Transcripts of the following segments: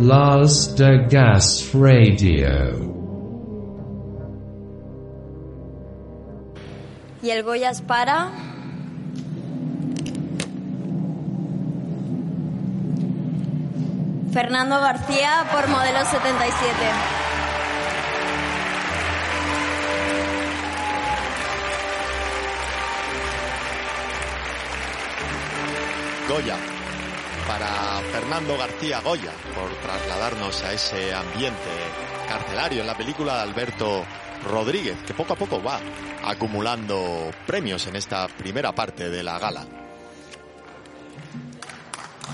Lars de Gas Radio. Y el Goya es para... Fernando García por modelo 77. Goya para Fernando García Goya por trasladarnos a ese ambiente carcelario en la película de Alberto Rodríguez, que poco a poco va acumulando premios en esta primera parte de la gala.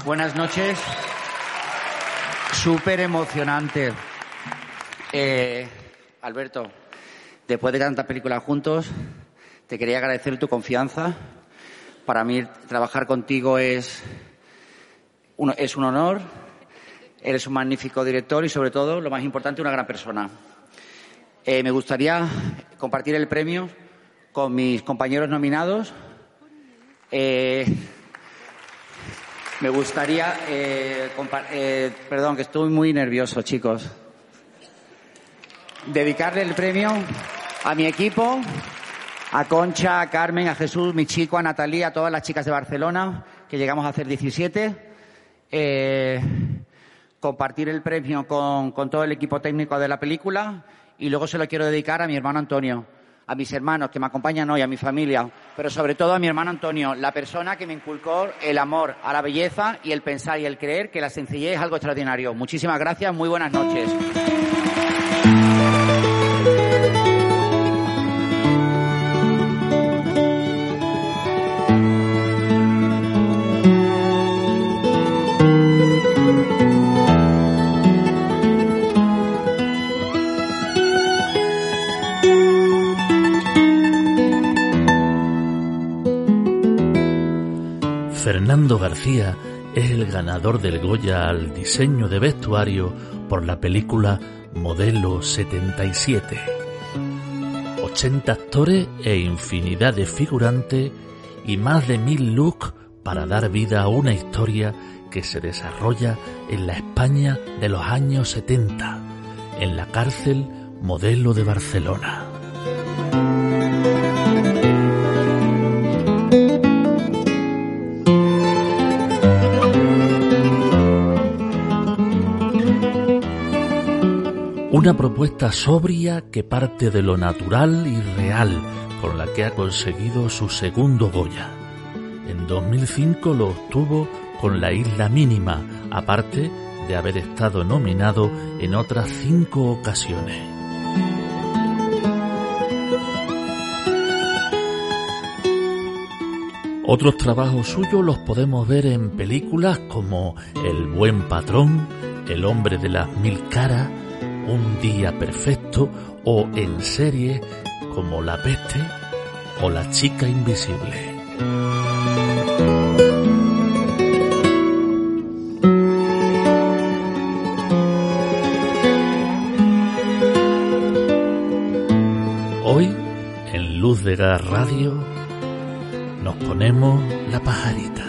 Buenas noches. Súper emocionante. Eh, Alberto, después de tantas películas juntos, te quería agradecer tu confianza. Para mí trabajar contigo es, es un honor. Eres un magnífico director y, sobre todo, lo más importante, una gran persona. Eh, me gustaría compartir el premio con mis compañeros nominados. Eh, me gustaría, eh, eh, perdón, que estoy muy nervioso, chicos. Dedicarle el premio a mi equipo, a Concha, a Carmen, a Jesús, mi chico, a Natalia, a todas las chicas de Barcelona, que llegamos a hacer 17. Eh, compartir el premio con, con todo el equipo técnico de la película y luego se lo quiero dedicar a mi hermano Antonio a mis hermanos que me acompañan hoy, a mi familia, pero sobre todo a mi hermano Antonio, la persona que me inculcó el amor a la belleza y el pensar y el creer que la sencillez es algo extraordinario. Muchísimas gracias, muy buenas noches. García es el ganador del Goya al diseño de vestuario por la película Modelo 77. 80 actores e infinidad de figurantes y más de mil looks para dar vida a una historia que se desarrolla en la España de los años 70, en la cárcel Modelo de Barcelona. Una propuesta sobria que parte de lo natural y real con la que ha conseguido su segundo Goya. En 2005 lo obtuvo con La Isla Mínima, aparte de haber estado nominado en otras cinco ocasiones. Otros trabajos suyos los podemos ver en películas como El buen patrón, El hombre de las mil caras, Un día perfecto o en series como La peste o La chica invisible. Hoy, en Luz de Gas Radio, nos ponemos la pajarita.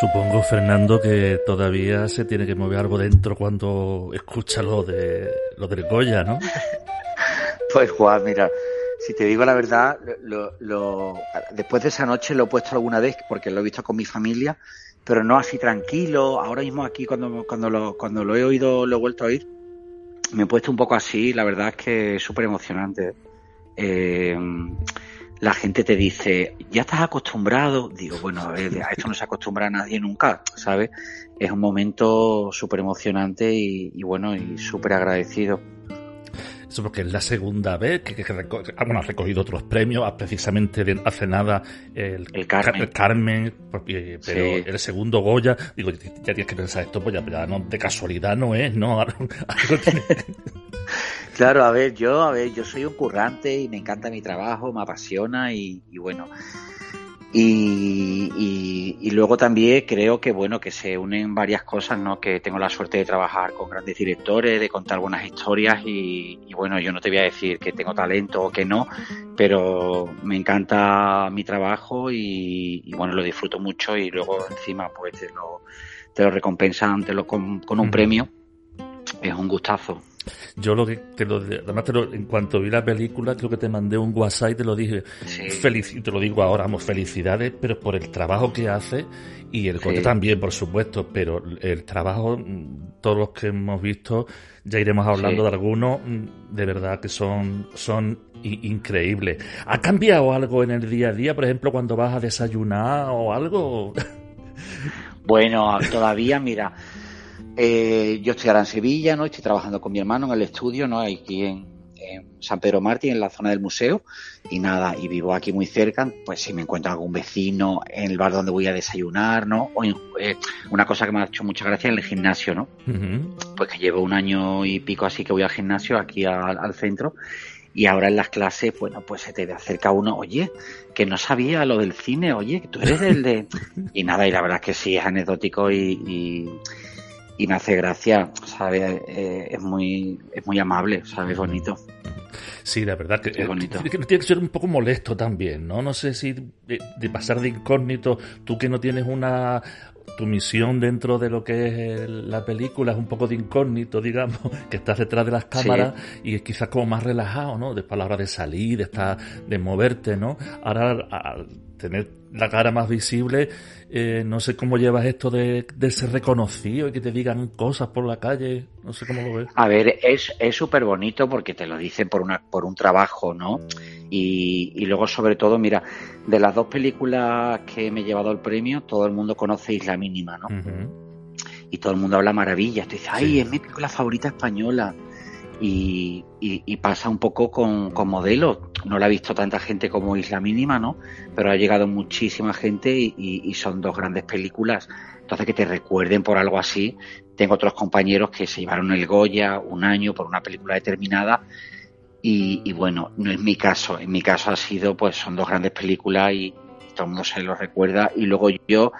Supongo, Fernando, que todavía se tiene que mover algo dentro cuando escucha lo de lo del Goya, ¿no? Pues Juan, mira, si te digo la verdad, lo, lo- después de esa noche lo he puesto alguna vez porque lo he visto con mi familia, pero no así tranquilo. Ahora mismo aquí cuando, cuando, lo, cuando lo he oído, lo he vuelto a oír, me he puesto un poco así. La verdad es que es súper emocionante. Eh, la gente te dice, ya estás acostumbrado. Digo, bueno, eh, a esto no se acostumbra nadie nunca, ¿sabes? Es un momento súper emocionante y, y bueno, y súper agradecido. Eso porque es la segunda vez que, que reco- ah, bueno, has recogido otros premios, ah, precisamente de- hace nada el, El Carmen. el Carmen, porque- pero Sí. el segundo Goya, digo, ya tienes que pensar esto, pues ya, ya no, de casualidad no es, ¿no? Claro, a ver, yo, a ver, yo soy un currante y me encanta mi trabajo, me apasiona y, y bueno, y, y, y, luego también creo que bueno que se unen varias cosas, ¿no? Que tengo la suerte de trabajar con grandes directores, de contar buenas historias y, y, bueno, yo no te voy a decir que tengo talento o que no, pero me encanta mi trabajo y, bueno, lo disfruto mucho y luego encima pues te lo, te lo recompensan te lo, con, con un premio. Es un gustazo. Yo lo que te lo, además te lo, en cuanto vi la película, creo que te mandé un WhatsApp y te lo dije. Sí. Te lo digo ahora, vamos, felicidades, pero por el trabajo que hace y el Sí. también, por supuesto, pero el trabajo, mm, todos los que hemos visto, ya iremos hablando Sí. de algunos, mm, de verdad que son, son increíbles. ¿Ha cambiado algo en el día a día, por ejemplo, cuando vas a desayunar o algo? Bueno, todavía, mira, eh, yo estoy ahora en Sevilla, ¿no? Estoy trabajando con mi hermano en el estudio, ¿no? Aquí en, en San Pedro Martín, en la zona del museo. Y nada, y vivo aquí muy cerca, pues si me encuentro algún vecino en el bar donde voy a desayunar, ¿no? O en- eh, una cosa que me ha hecho mucha gracia en el gimnasio, ¿no? Pues que llevo un año y pico así que voy al gimnasio aquí al, al centro y ahora en las clases, bueno, pues se te acerca uno, oye, que no sabía lo del cine, oye, que tú eres el de... Y nada, y la verdad es que sí, es anecdótico y, y, y me hace gracia, ¿sabes? Eh, es muy es muy amable, ¿sabes? Bonito. Sí, la verdad que, Qué eh, bonito. tiene que tiene que ser un poco molesto también, ¿no? No sé si de, de pasar de incógnito, tú que no tienes una tu misión dentro de lo que es la película es un poco de incógnito, digamos, que estás detrás de las cámaras y es quizás como más relajado, ¿no? Después a la hora de salir, de estar, de moverte, ¿no? Ahora al tener la cara más visible, eh, no sé cómo llevas esto de, de ser reconocido y que te digan cosas por la calle, no sé cómo lo ves. A ver, es es súper bonito porque te lo dicen por una por un trabajo, ¿no? Y, y luego sobre todo, mira, de las dos películas que me he llevado el premio, todo el mundo conoce Isla Mínima, ¿no? Y todo el mundo habla maravillas. Tú dices, ay, Sí. es mi película favorita española. Y, y- y pasa un poco con, con Modelo. No la ha visto tanta gente como Isla Mínima, ¿no? Pero ha llegado muchísima gente y, y- son dos grandes películas. Entonces, que te recuerden por algo así. Tengo otros compañeros que se llevaron el Goya un año por una película determinada. Y bueno, no es mi caso. En mi caso ha sido, pues son dos grandes películas y todo el mundo se lo recuerda. Y luego yo,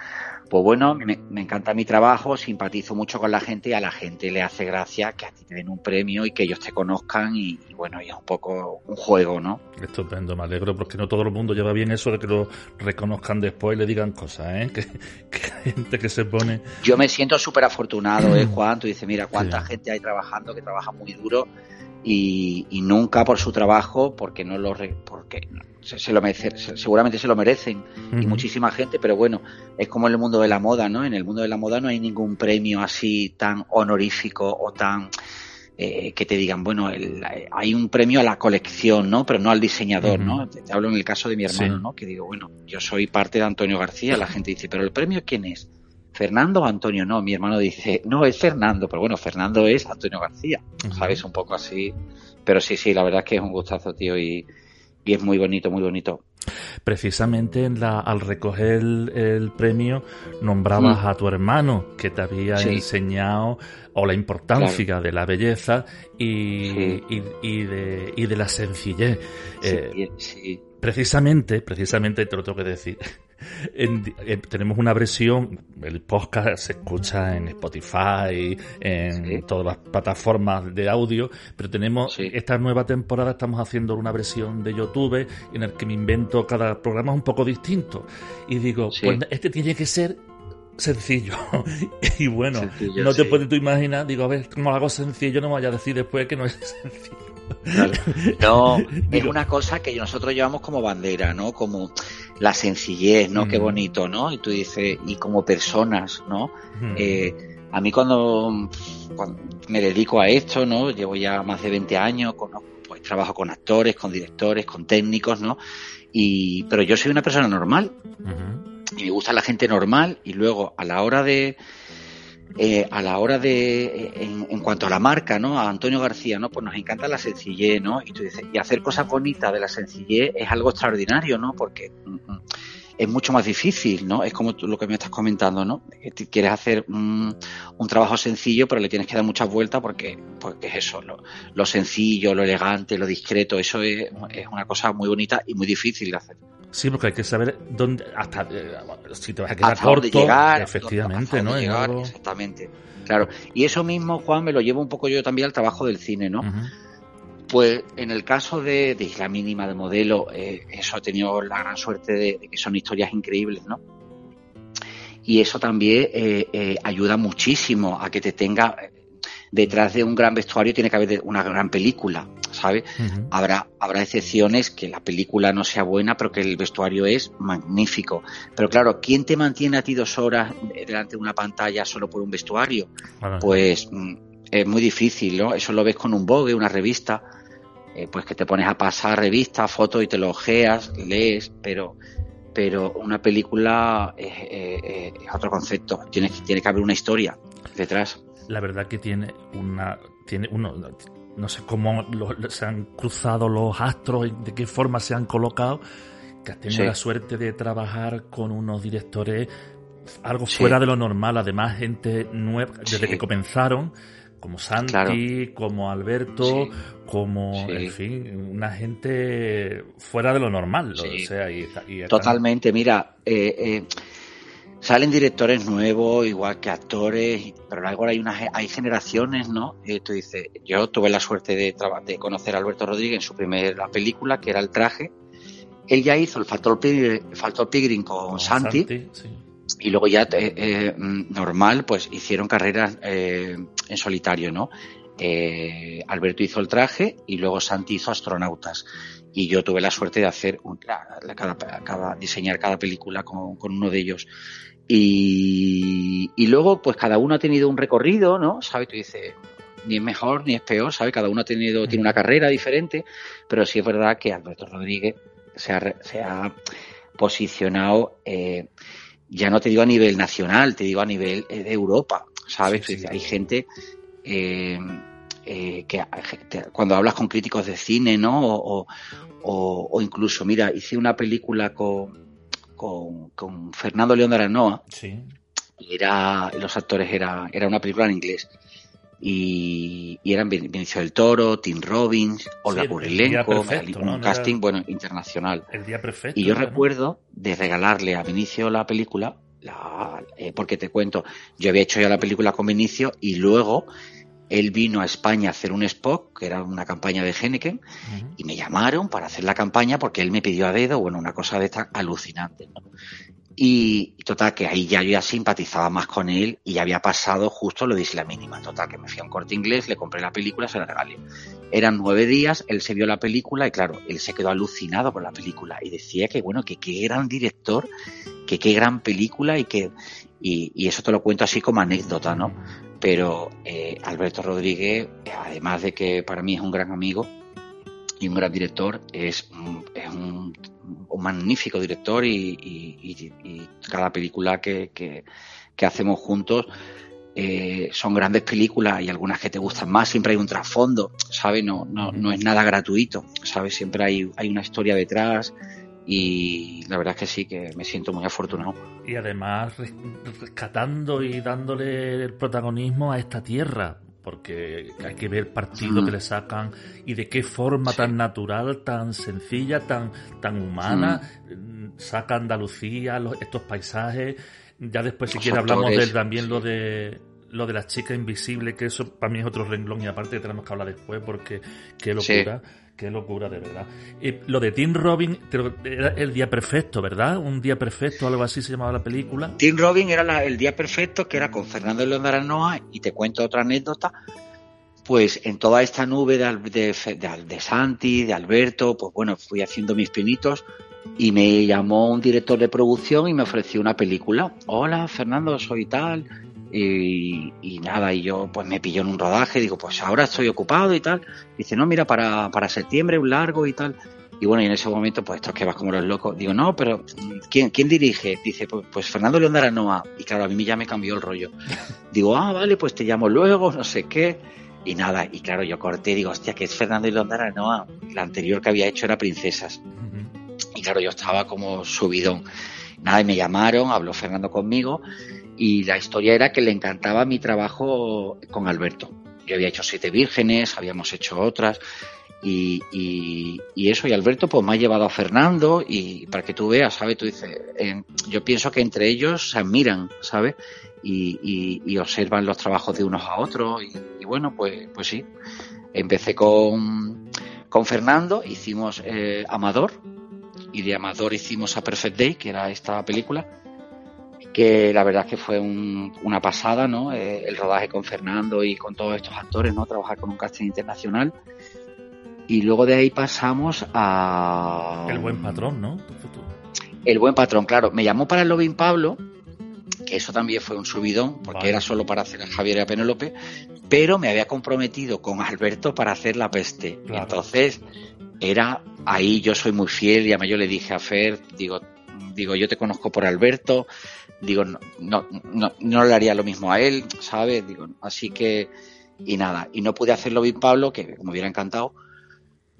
pues bueno, me, me encanta mi trabajo, simpatizo mucho con la gente y a la gente le hace gracia que a ti te den un premio y que ellos te conozcan y, y bueno, y es un poco un juego, ¿no? Estupendo, me alegro porque no todo el mundo lleva bien eso de que lo reconozcan después y le digan cosas, ¿eh? Que, que hay gente que se pone... Yo me siento súper afortunado, ¿eh, Juan? Tú dices, mira, cuánta Sí. gente hay trabajando, que trabaja muy duro y, y nunca por su trabajo, porque no lo... re- porque se, se lo merece- se- seguramente se lo merecen y muchísima gente, pero bueno, es como en el mundo de la moda, ¿no? En el mundo de la moda no hay ningún premio así tan honorífico o tan eh, que te digan, bueno, el- hay un premio a la colección, ¿no? Pero no al diseñador. ¿no? Te, te hablo en el caso de mi hermano, Sí. ¿no? Que digo, bueno, yo soy parte de Antonio García, la gente dice, pero el premio quién es? Fernando o Antonio, no, mi hermano dice, no, es Fernando, pero bueno, Fernando es Antonio García. ¿sabes? Un poco así, pero sí, sí, la verdad es que es un gustazo, tío, y, y es muy bonito, muy bonito. Precisamente en la, al recoger el, el premio nombrabas Mm. a tu hermano que te había Sí. enseñado o la importancia de la belleza y, Sí. y, y de, y de la sencillez. Eh, Sí, sí. Precisamente, precisamente te lo tengo que decir. En- en- tenemos una versión, el podcast se escucha en Spotify, en Sí. todas las plataformas de audio, pero tenemos Sí. esta nueva temporada estamos haciendo una versión de YouTube en el que me invento cada programa un poco distinto y digo, Sí. pues este tiene que ser sencillo y bueno, Sencillo, no te puedes tú imaginar, digo, a ver, como lo hago sencillo, no me vaya a decir después que no es sencillo. Claro. No, es una cosa que nosotros llevamos como bandera, ¿no? Como la sencillez, ¿no? Qué bonito, ¿no? Y tú dices, y como personas, ¿no? Eh, a mí cuando, cuando me dedico a esto, ¿no? Llevo ya más de 20 años, conozco, pues trabajo con actores, con directores, con técnicos, ¿no? Y, pero yo soy una persona normal y me gusta la gente normal y luego a la hora de eh, a la hora de eh, en, en cuanto a la marca no a Antonio García no pues nos encanta la sencillez no y tú dices y hacer cosas bonitas de la sencillez es algo extraordinario no porque mm, mm, es mucho más difícil, ¿no? Es como tú, lo que me estás comentando, ¿no? Que quieres hacer un, un, trabajo sencillo, pero le tienes que dar muchas vueltas porque, porque es eso, lo, lo sencillo, lo elegante, lo discreto, eso es, es, una cosa muy bonita y muy difícil de hacer. Sí, porque hay que saber dónde, hasta, eh, si te vas a quedar corto, llegar, efectivamente, ¿no? Llegar, algo... Exactamente. Claro. Y eso mismo, Juan, me lo llevo un poco yo también al trabajo del cine, ¿no? Uh -huh. Pues en el caso de, de Isla Mínima de Modelo, eh, eso ha tenido la gran suerte de, de, que son historias increíbles, ¿no? Y eso también eh, eh, ayuda muchísimo a que te tenga detrás de un gran vestuario tiene que haber una gran película, ¿sabes? Uh -huh. Habrá, habrá excepciones que la película no sea buena, pero que el vestuario es magnífico. Pero claro, ¿quién te mantiene a ti dos horas delante de una pantalla solo por un vestuario? Pues es muy difícil, ¿no? Eso lo ves con un Vogue, una revista, eh, pues que te pones a pasar revistas, fotos y te lo ojeas, lees, pero pero una película es, es, es otro concepto, tiene, tiene que haber una historia detrás. La verdad que tiene una tiene uno no sé cómo lo, se han cruzado los astros, de qué forma se han colocado, que has tenido sí. la suerte de trabajar con unos directores algo fuera de lo normal, además gente nueva, desde sí. que comenzaron, como Santi, claro. como Alberto, como, en fin, una gente fuera de lo normal. O sea, y, y Totalmente, mira, eh, eh, salen directores nuevos, igual que actores, pero luego hay, unas, hay generaciones, ¿no? Eh, tú dices, yo tuve la suerte de, de conocer a Alberto Rodríguez en su primera película, que era El Traje. Él ya hizo el Factor Pigrin, Factor Pigrin con, con Santi. Santi sí y luego ya eh, eh, normal pues hicieron carreras eh, en solitario no eh, Alberto hizo el traje y luego Santi hizo astronautas y yo tuve la suerte de hacer un, la, la, cada, cada, diseñar cada película con, con uno de ellos y, y, luego pues cada uno ha tenido un recorrido no sabes tú dices ni es mejor ni es peor sabes cada uno ha tenido tiene una carrera diferente pero sí es verdad que Alberto Rodríguez se ha, se ha posicionado eh, ya no te digo a nivel nacional, te digo a nivel de Europa, ¿sabes? Sí, sí. Hay gente eh, eh, que cuando hablas con críticos de cine, ¿no? O, o, o incluso, mira, hice una película con, con, con Fernando León de Aranoa. Sí. Y era, los actores era, era una película en inglés. Y, y, eran Benicio del Toro, Tim Robbins, Olga sí, Kurilenko, un ¿no? casting bueno internacional. El día perfecto. Y yo ¿no? recuerdo de regalarle a Benicio la película, la, eh, porque te cuento, yo había hecho ya la película con Benicio y luego él vino a España a hacer un spot, que era una campaña de Henneken, uh -huh. y me llamaron para hacer la campaña porque él me pidió a dedo, bueno, una cosa de esta alucinante. ¿no? Y, total, que ahí ya yo ya simpatizaba más con él y ya había pasado justo lo de Isla Mínima. Total, que me fui a un corte inglés, le compré la película, se la regalé. Eran nueve días, él se vio la película y claro, él se quedó alucinado por la película y decía que bueno, que qué gran director, que qué gran película y que, y, y eso te lo cuento así como anécdota, ¿no? Pero eh, Alberto Rodríguez, además de que para mí es un gran amigo y un gran director, es, es un un magnífico director y, y, y cada película que, que, que hacemos juntos eh, son grandes películas y algunas que te gustan más, siempre hay un trasfondo, ¿sabes? No, no, no es nada gratuito, ¿sabes? Siempre hay, hay una historia detrás y la verdad es que sí, que me siento muy afortunado. Y además rescatando y dándole el protagonismo a esta tierra, porque hay que ver partido mm. que le sacan y de qué forma sí. tan natural, tan sencilla, tan, tan humana mm. saca Andalucía, los, estos paisajes. Ya después si quieres hablamos de también lo de lo de la chica invisible, que eso para mí es otro renglón y aparte tenemos que hablar después porque qué locura. Sí. Qué locura, de verdad. Y lo de Tim Robin era el día perfecto, ¿verdad? Un día perfecto, algo así se llamaba la película. Tim Robin era el día perfecto, que era con Fernando León de Aranoa, y te cuento otra anécdota. Pues en toda esta nube de, de Santi, de Alberto, pues bueno, fui haciendo mis pinitos y me llamó un director de producción y me ofreció una película. Hola, Fernando, soy tal y, y, nada, y yo pues me pilló en un rodaje, digo, pues ahora estoy ocupado y tal. Dice, no, mira, para, para septiembre un largo y tal. Y bueno, y en ese momento, pues estos que vas como los locos. Digo, no, pero ¿quién, quién dirige? Dice, pues, pues Fernando León de Aranoa. Y claro, a mí ya me cambió el rollo. Digo, ah, vale, pues te llamo luego, no sé qué. Y nada, y claro, yo corté, digo, hostia, que es Fernando León de Aranoa. La anterior que había hecho era Princesas. Y claro, yo estaba como subidón. Nada, y me llamaron, habló Fernando conmigo y la historia era que le encantaba mi trabajo con Alberto. Yo había hecho Siete Vírgenes, habíamos hecho otras y, y, eso, y Alberto pues me ha llevado a Fernando y para que tú veas, ¿sabes? Tú dices, yo pienso que entre ellos se admiran, ¿sabes? Y, y, observan los trabajos de unos a otros y, bueno, pues, pues sí. Empecé con, con Fernando, hicimos eh, Amador y de Amador hicimos a Perfect Day, que era esta película que la verdad es que fue una pasada, ¿no? Eh, el rodaje con Fernando y con todos estos actores, ¿no? Trabajar con un casting internacional. Y luego de ahí pasamos a... El buen patrón, ¿no? El buen patrón, claro. Me llamó para el Lobin Pablo, que eso también fue un subidón, porque era solo para hacer a Javier y a Penélope, pero me había comprometido con Alberto para hacer la peste. Entonces, era ahí yo soy muy fiel, y además yo le dije a Fer, digo, digo, yo te conozco por Alberto, digo, no, no, no, no le haría lo mismo a él, ¿sabes? Digo, así que, y nada, y no pude hacerlo bien Pablo, que me hubiera encantado,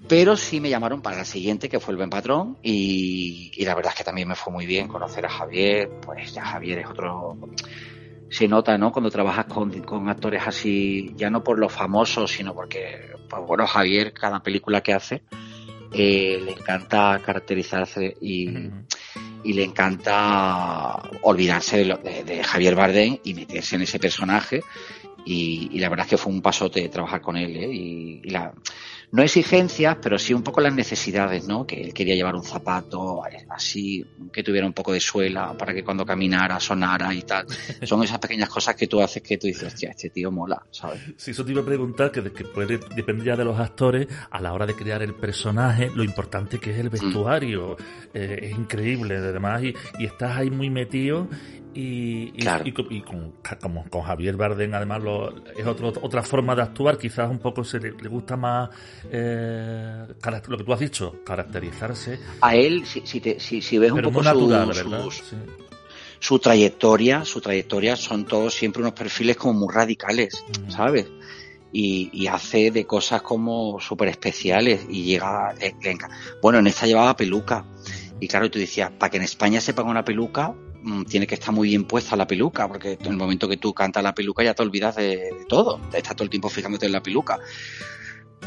pero sí me llamaron para la siguiente, que fue el buen patrón, y, la verdad es que también me fue muy bien conocer a Javier, pues ya Javier es otro... Se nota, ¿no? Cuando trabajas con, con actores así, ya no por los famosos, sino porque, pues bueno, Javier, cada película que hace, eh, le encanta caracterizarse y, y le encanta olvidarse de, Javier Bardem y meterse en ese personaje. Y, la verdad es que fue un pasote trabajar con él. ¿eh? Y, y la, no exigencias, pero sí un poco las necesidades, ¿no? Que él quería llevar un zapato así, que tuviera un poco de suela para que cuando caminara sonara y tal. Son esas pequeñas cosas que tú haces que tú dices, hostia, este tío mola, ¿sabes? Sí, eso te iba a preguntar, que, que puede depender ya de los actores a la hora de crear el personaje, lo importante que es el mm. vestuario. Eh, es increíble, además, y, y estás ahí muy metido y, y, con, con, Javier Bardem, además, es otro, otra forma de actuar. Quizás un poco se le, gusta más eh, lo que tú has dicho, caracterizarse. A él, si, si, si, ves un poco su, su, trayectoria, su trayectoria son todos siempre unos perfiles como muy radicales, mm. ¿sabes? Y, y, hace de cosas como súper especiales y llega, bueno, en esta llevaba peluca. Y claro, tú decías, para que en España se ponga una peluca, tiene que estar muy bien puesta la peluca, porque en el momento que tú cantas la peluca ya te olvidas de, todo, estás todo el tiempo fijándote en la peluca.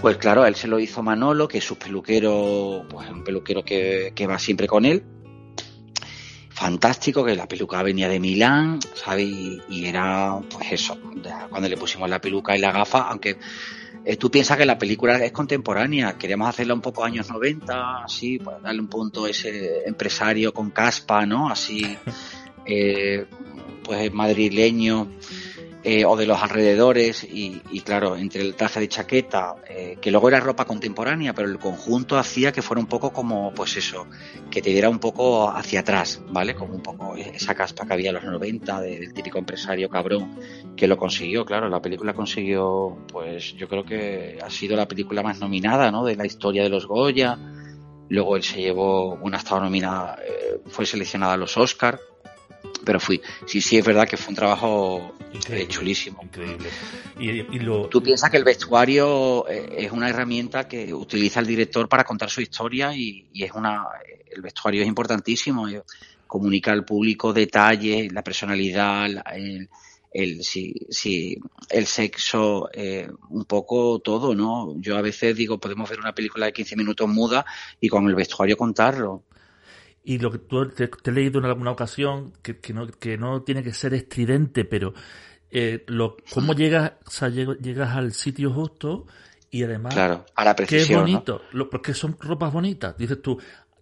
Pues claro, él se lo hizo Manolo, que es su peluquero, pues un peluquero que, va siempre con él. Fantástico, que la peluca venía de Milán, ¿sabes? Y, era, pues eso, cuando le pusimos la peluca y la gafa, aunque eh, tú piensas que la película es contemporánea, queríamos hacerla un poco años 90, así, para darle un punto a ese empresario con caspa, ¿no? Así, eh, pues madrileño. Eh, o de los alrededores y, claro, entre el traje de chaqueta, eh, que luego era ropa contemporánea, pero el conjunto hacía que fuera un poco como, pues eso, que te diera un poco hacia atrás, ¿vale? Como un poco esa caspa que había en los 90 del típico empresario cabrón que lo consiguió, claro, la película consiguió, pues yo creo que ha sido la película más nominada, ¿no? De la historia de los Goya. Luego él se llevó una estaba nominada, eh, fue seleccionada a los Oscar pero fui. Sí, sí, es verdad que fue un trabajo eh, chulísimo. Increíble. Y, Tú piensas que el vestuario eh, es una herramienta que utiliza el director para contar su historia y, es una. El vestuario es importantísimo. Eh, comunica al público detalles, la personalidad, el, el, el sexo, un poco todo, ¿no? Yo a veces digo, podemos ver una película de 15 minutos muda y con el vestuario contarlo. Y lo que tú te, he leído en alguna ocasión, que, no, que no tiene que ser estridente, pero eh, lo, cómo llegas, llegas al sitio justo y además claro, a la precisión, qué bonito, porque son ropas bonitas. Dices tú,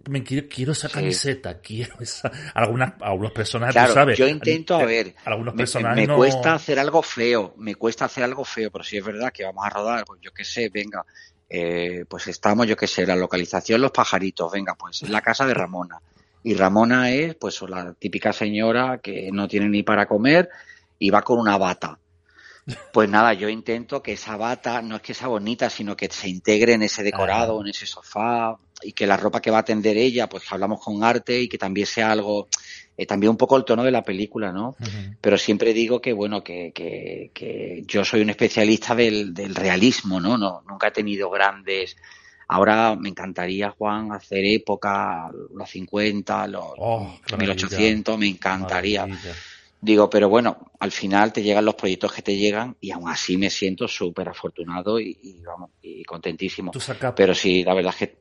me quiero, quiero esa camiseta, quiero esa. Algunas, algunas personas, claro, sabes. Yo intento, a ver, algunos me, cuesta hacer algo feo, me cuesta hacer algo feo, pero si es verdad que vamos a rodar, pues yo qué sé, venga, eh, pues estamos, yo qué sé, la localización Los Pajaritos, venga, pues en la casa de Ramona. Y Ramona es, pues, la típica señora que no tiene ni para comer y va con una bata. Pues nada, yo intento que esa bata no es que sea bonita, sino que se integre en ese decorado, en ese sofá, y que la ropa que va a tender ella, pues que hablamos con arte y que también sea algo, eh, también un poco el tono de la película, ¿no? Pero siempre digo que, bueno, que, que, que yo soy un especialista del, del realismo, ¿no? ¿no? Nunca he tenido grandes Ahora me encantaría, Juan, hacer época, los 50, los Oh, qué 1800, me encantaría. maravilla. Digo, pero bueno, al final te llegan los proyectos que te llegan y aún así me siento súper afortunado y, y, vamos, y contentísimo. Tú sacas, Pero sí, la verdad es que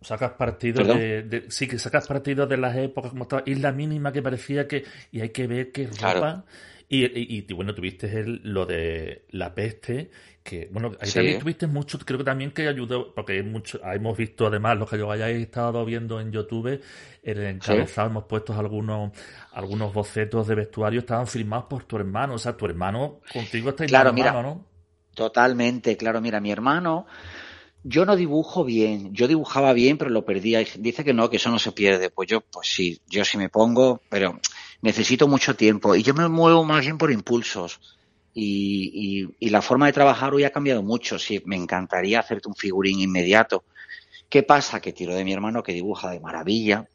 sacas partido de, de- Sí, que sacas partido de las épocas como estaba. Isla mínima que parecía que. Y hay que ver qué ropa. Claro. Y, y, y, bueno, tuviste el, lo de la peste, que bueno, ahí Sí. también tuviste mucho, creo que también que ayudó, porque mucho, hemos visto además, los que yo hayáis estado viendo en YouTube, en el encabezado hemos puesto algunos, algunos bocetos de vestuario, estaban filmados por tu hermano, o sea, tu hermano contigo está Claro, hermano, mira. ¿no? Totalmente, claro. Mira, mi hermano, yo no dibujo bien. Yo dibujaba bien, pero lo perdí. Hay- Dice que no, que eso no se pierde. Pues yo, pues sí, yo sí me pongo, pero necesito mucho tiempo. Y yo me muevo más bien por impulsos. Y, y- y la forma de trabajar hoy ha cambiado mucho. Sí, me encantaría hacerte un figurín inmediato. ¿Qué pasa? Que tiro de mi hermano que dibuja de maravilla.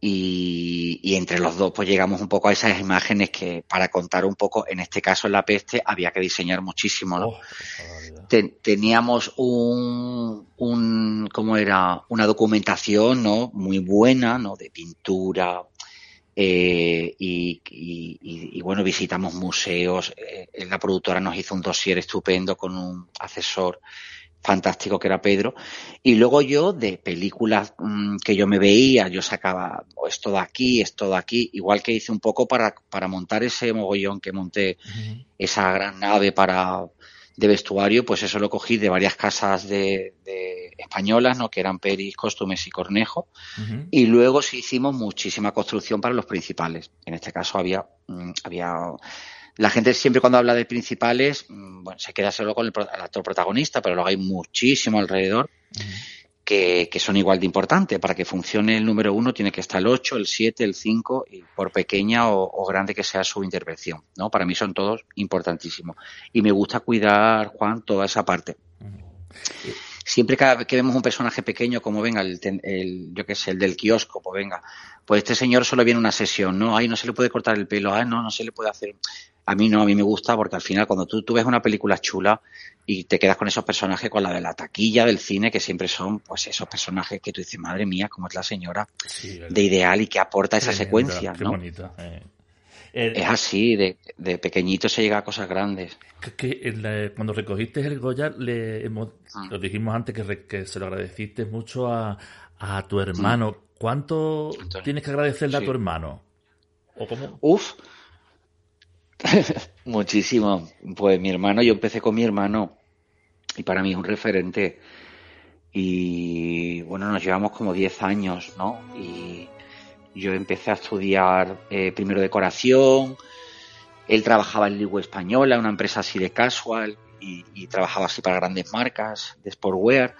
Y, y entre los dos pues llegamos un poco a esas imágenes que para contar un poco, en este caso en la peste, había que diseñar muchísimo, ¿no? Oh. Ten- teníamos un, un, ¿cómo era? Una documentación, ¿no? Muy buena, ¿no? De pintura, eh, y, y- y- y, bueno, visitamos museos. eh, la productora nos hizo un dossier estupendo con un asesor fantástico que era Pedro. Y luego yo, de películas mm, que yo me veía, yo sacaba "Oh, esto de aquí, esto de aquí, igual que hice un poco para, para montar ese mogollón que monté esa gran nave para de vestuario, pues eso lo cogí de varias casas de, de españolas, ¿no? que eran Peris, Costumes y Cornejo, y luego sí hicimos muchísima construcción para los principales. En este caso había, mm, había la gente siempre cuando habla de principales, mm, bueno, se queda solo con el, actor protagonista, pero luego hay muchísimo alrededor. Que, son igual de importantes. Para que funcione el número uno tiene que estar el 8, el 7, el 5, y por pequeña o, o grande que sea su intervención. ¿no? Para mí son todos importantísimos. Y me gusta cuidar, Juan, toda esa parte. Siempre cada vez que vemos un personaje pequeño, como venga, el, el yo qué sé, el del kiosco, pues venga, pues este señor solo viene una sesión, ¿no? Ay, no se le puede cortar el pelo, ay, no, no se le puede hacer. A mí no, a mí me gusta porque al final cuando tú, tú ves una película chula y te quedas con esos personajes, con la de la taquilla del cine, que siempre son pues esos personajes que tú dices, madre mía, cómo es la señora Sí, de ideal y que aporta esa secuencia, Qué ¿no? bonita. eh. El- Es así, de, de pequeñito se llega a cosas grandes. Que, que en la- cuando recogiste el Goya, le hemos, Ah. lo dijimos antes que, re- que se lo agradeciste mucho a, a tu hermano. ¿Cuánto tienes que agradecerle a tu hermano? ¿O cómo? Uf, muchísimo. Pues mi hermano, yo empecé con mi hermano y para mí es un referente. Y bueno, nos llevamos como 10 años, ¿no? Y yo empecé a estudiar eh, primero decoración. Él trabajaba en Ligua Española, una empresa así de casual, y, trabajaba así para grandes marcas de sportwear.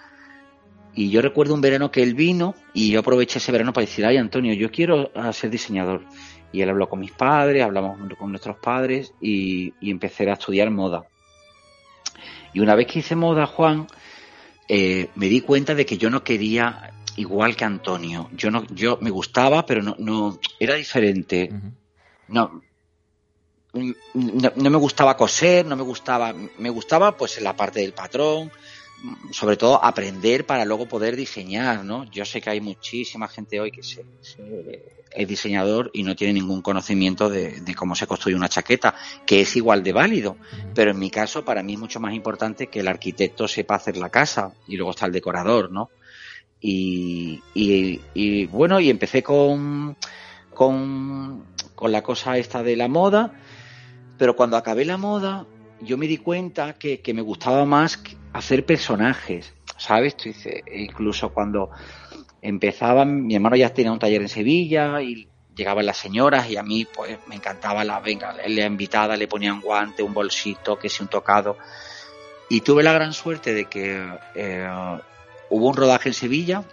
Y yo recuerdo un verano que él vino y yo aproveché ese verano para decir, ay Antonio, yo quiero ah, ser diseñador. Y él habló con mis padres, hablamos con nuestros padres y, y empecé a estudiar moda. Y una vez que hice moda, Juan, eh, me di cuenta de que yo no quería igual que Antonio. Yo no, yo me gustaba, pero no, no era diferente. No, no, no me gustaba coser, no me gustaba, me gustaba pues en la parte del patrón, sobre todo aprender para luego poder diseñar, ¿no? Yo sé que hay muchísima gente hoy que se, se- es diseñador y no tiene ningún conocimiento de, de cómo se construye una chaqueta, que es igual de válido, pero en mi caso para mí es mucho más importante que el arquitecto sepa hacer la casa y luego está el decorador, ¿no? Y, bueno, y empecé con, con, la cosa esta de la moda, pero cuando acabé la moda, yo me di cuenta que, me gustaba más hacer personajes, ¿sabes? E incluso cuando empezaban, mi hermano ya tenía un taller en Sevilla y llegaban las señoras y a mí pues me encantaba la, venga, la invitada, le ponían guante, un bolsito, que si un tocado. Y tuve la gran suerte de que eh, hubo un rodaje en Sevilla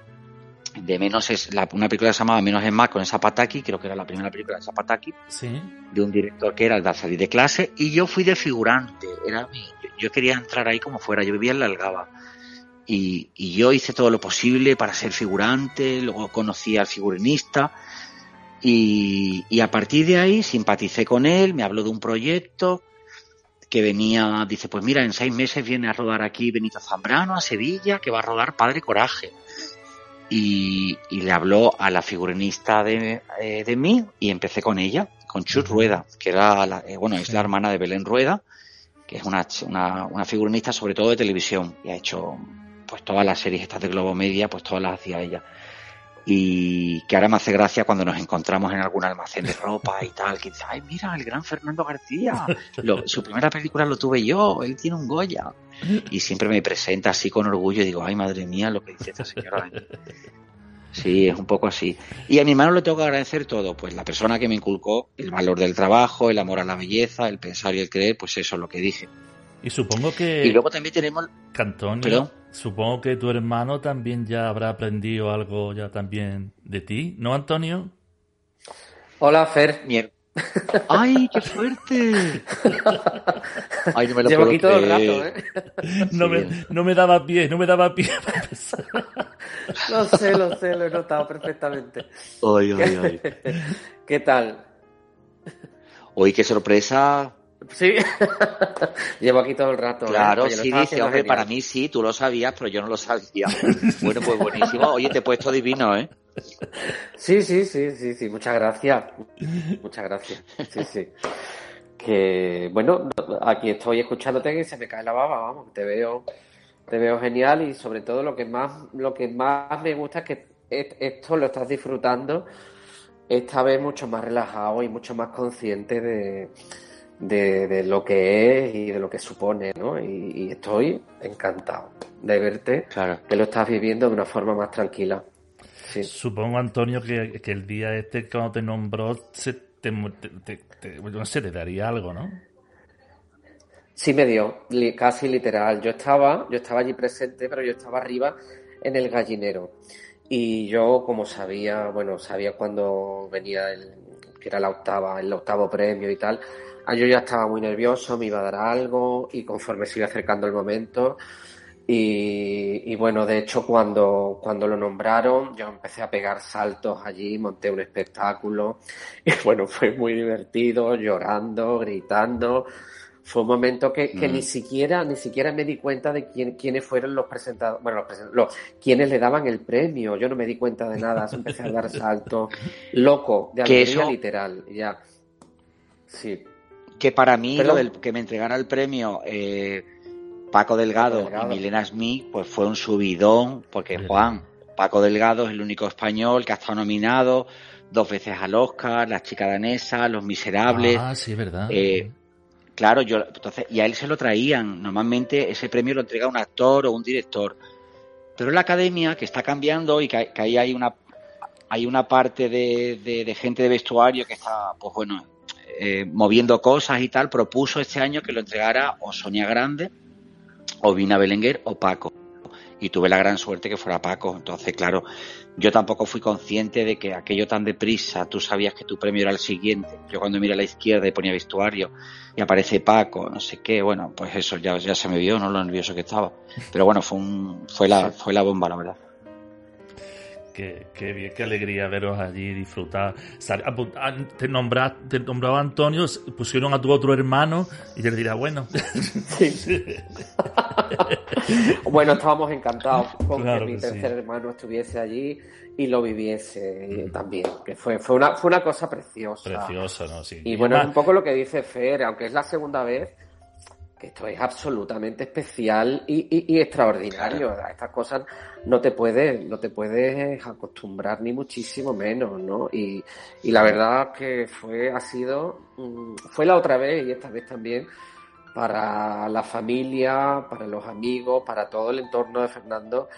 de menos es la, una película que se llamaba Menos es más con Zapataki, creo que era la primera película de Zapataki, Sí. de un director que era el de salir de clase, y yo fui de figurante. Era mi- yo, quería entrar ahí como fuera, yo vivía en la Algaba. Y, y yo hice todo lo posible para ser figurante, luego conocí al figurinista, y, y a partir de ahí simpaticé con él, me habló de un proyecto que venía, dice, pues mira, en seis meses viene a rodar aquí Benito Zambrano a Sevilla, que va a rodar Padre Coraje. Y, y le habló a la figurinista de, eh, de mí y empecé con ella, con Chus Rueda, que era, la- eh, bueno, es la hermana de Belén Rueda, que es una, una, una figurinista sobre todo de televisión y ha hecho pues todas las series estas de Globo Media, pues todas las hacía ella. Y que ahora me hace gracia cuando nos encontramos en algún almacén de ropa y tal, que dice, ay, mira, el gran Fernando García, Lo- su primera película lo tuve yo, él tiene un Goya. Y siempre me presenta así con orgullo y digo, ay, madre mía, lo que dice esta señora. de mí". Sí, es un poco así. Y a mi hermano le tengo que agradecer todo, pues la persona que me inculcó el valor del trabajo, el amor a la belleza, el pensar y el creer, pues eso es lo que dije. Y supongo que, Y luego también tenemos Perdón. supongo que tu hermano también ya habrá aprendido algo ya también de ti, ¿no, Antonio? Hola, Fer. mi her- ¡Ay, qué fuerte! Ay, no me lo Llevo puedo aquí todo el creer. rato, ¿eh? No, me, no me daba pie, no me daba pie. Lo sé, lo sé, lo he notado perfectamente. Ay, ay, ay. ¿Qué tal? Uy, qué sorpresa. Sí. Llevo aquí todo el rato. ¿eh? Claro, lo sí, dice, hombre, genial. para mí sí, tú lo sabías, pero yo no lo sabía. Bueno, pues buenísimo. Oye, te he puesto divino, ¿eh? Sí, sí, sí, sí, sí. Muchas gracias. Muchas gracias. Sí, sí. Que, bueno, aquí estoy escuchándote y se me cae la baba, vamos. Te veo, te veo genial y sobre todo lo que más, lo que más me gusta es que esto lo estás disfrutando esta vez mucho más relajado y mucho más consciente de, de, de lo que es y de lo que supone, ¿no? Y, y estoy encantado de verte, Claro. que lo estás viviendo de una forma más tranquila. Sí. Supongo, Antonio, que, que el día este cuando te nombró, se te, te- te- te- no sé, te daría algo, ¿no? Sí me dio, li- casi literal. Yo estaba, yo estaba allí presente, pero yo estaba arriba en el gallinero. Y yo, como sabía, bueno, sabía cuando venía el, que era la octava, el octavo premio y tal, yo ya estaba muy nervioso, me iba a dar algo, y conforme se iba acercando el momento, y, y bueno, de hecho, cuando, cuando lo nombraron, yo empecé a pegar saltos allí, monté un espectáculo, y bueno, fue muy divertido, llorando, gritando. Fue un momento que, que Mm. ni siquiera, ni siquiera me di cuenta de quién, quiénes fueron los presentados, bueno, los, presen- los- quienes le daban el premio. Yo no me di cuenta de nada, empecé a dar saltos, loco, de alegría eso- literal, ya. Sí, Que para mí, Perdón. lo del que me entregara el premio eh, Paco Delgado, y Milena Smith, pues fue un subidón, porque. Juan, Paco Delgado es el único español que ha estado nominado dos veces al Oscar, La chica danesa, Los Miserables. Ah, sí, es verdad. Eh, Claro, yo, entonces, y a él se lo traían. Normalmente ese premio lo entrega un actor o un director. Pero la academia, que está cambiando y que, que ahí hay una, hay una parte de, de- de gente de vestuario que está, pues bueno, eh, moviendo cosas y tal, propuso este año que lo entregara o Sonia Grande, o Vina Belenguer, o Paco. Y tuve la gran suerte que fuera Paco. Entonces, claro, yo tampoco fui consciente de que aquello tan deprisa, tú sabías que tu premio era el siguiente. Yo cuando miré a la izquierda y ponía vestuario y aparece Paco, no sé qué, bueno, pues eso ya, ya se me vio, ¿no? Lo nervioso que estaba. Pero bueno, fue un, fue la, fue la bomba, la verdad. Qué, qué bien, qué alegría veros allí, disfrutar. Sal- apu- ah, Te, nombra- te nombraba Antonio, pusieron a tu otro hermano y le dirá, bueno, Bueno, estábamos encantados con Claro que mi sí. tercer hermano estuviese allí y lo viviese eh, también, que fue, fue, una, fue una cosa preciosa. precioso, ¿no? Sí. Y bueno, es un poco lo que dice Fer, aunque es la segunda vez, que esto es absolutamente especial y, y- y extraordinario. A estas cosas no te puedes, no te puedes acostumbrar ni muchísimo menos, ¿no? Y, y la verdad que fue, ha sido, mm, fue la otra vez y esta vez también para la familia, para los amigos, para todo el entorno de Fernando,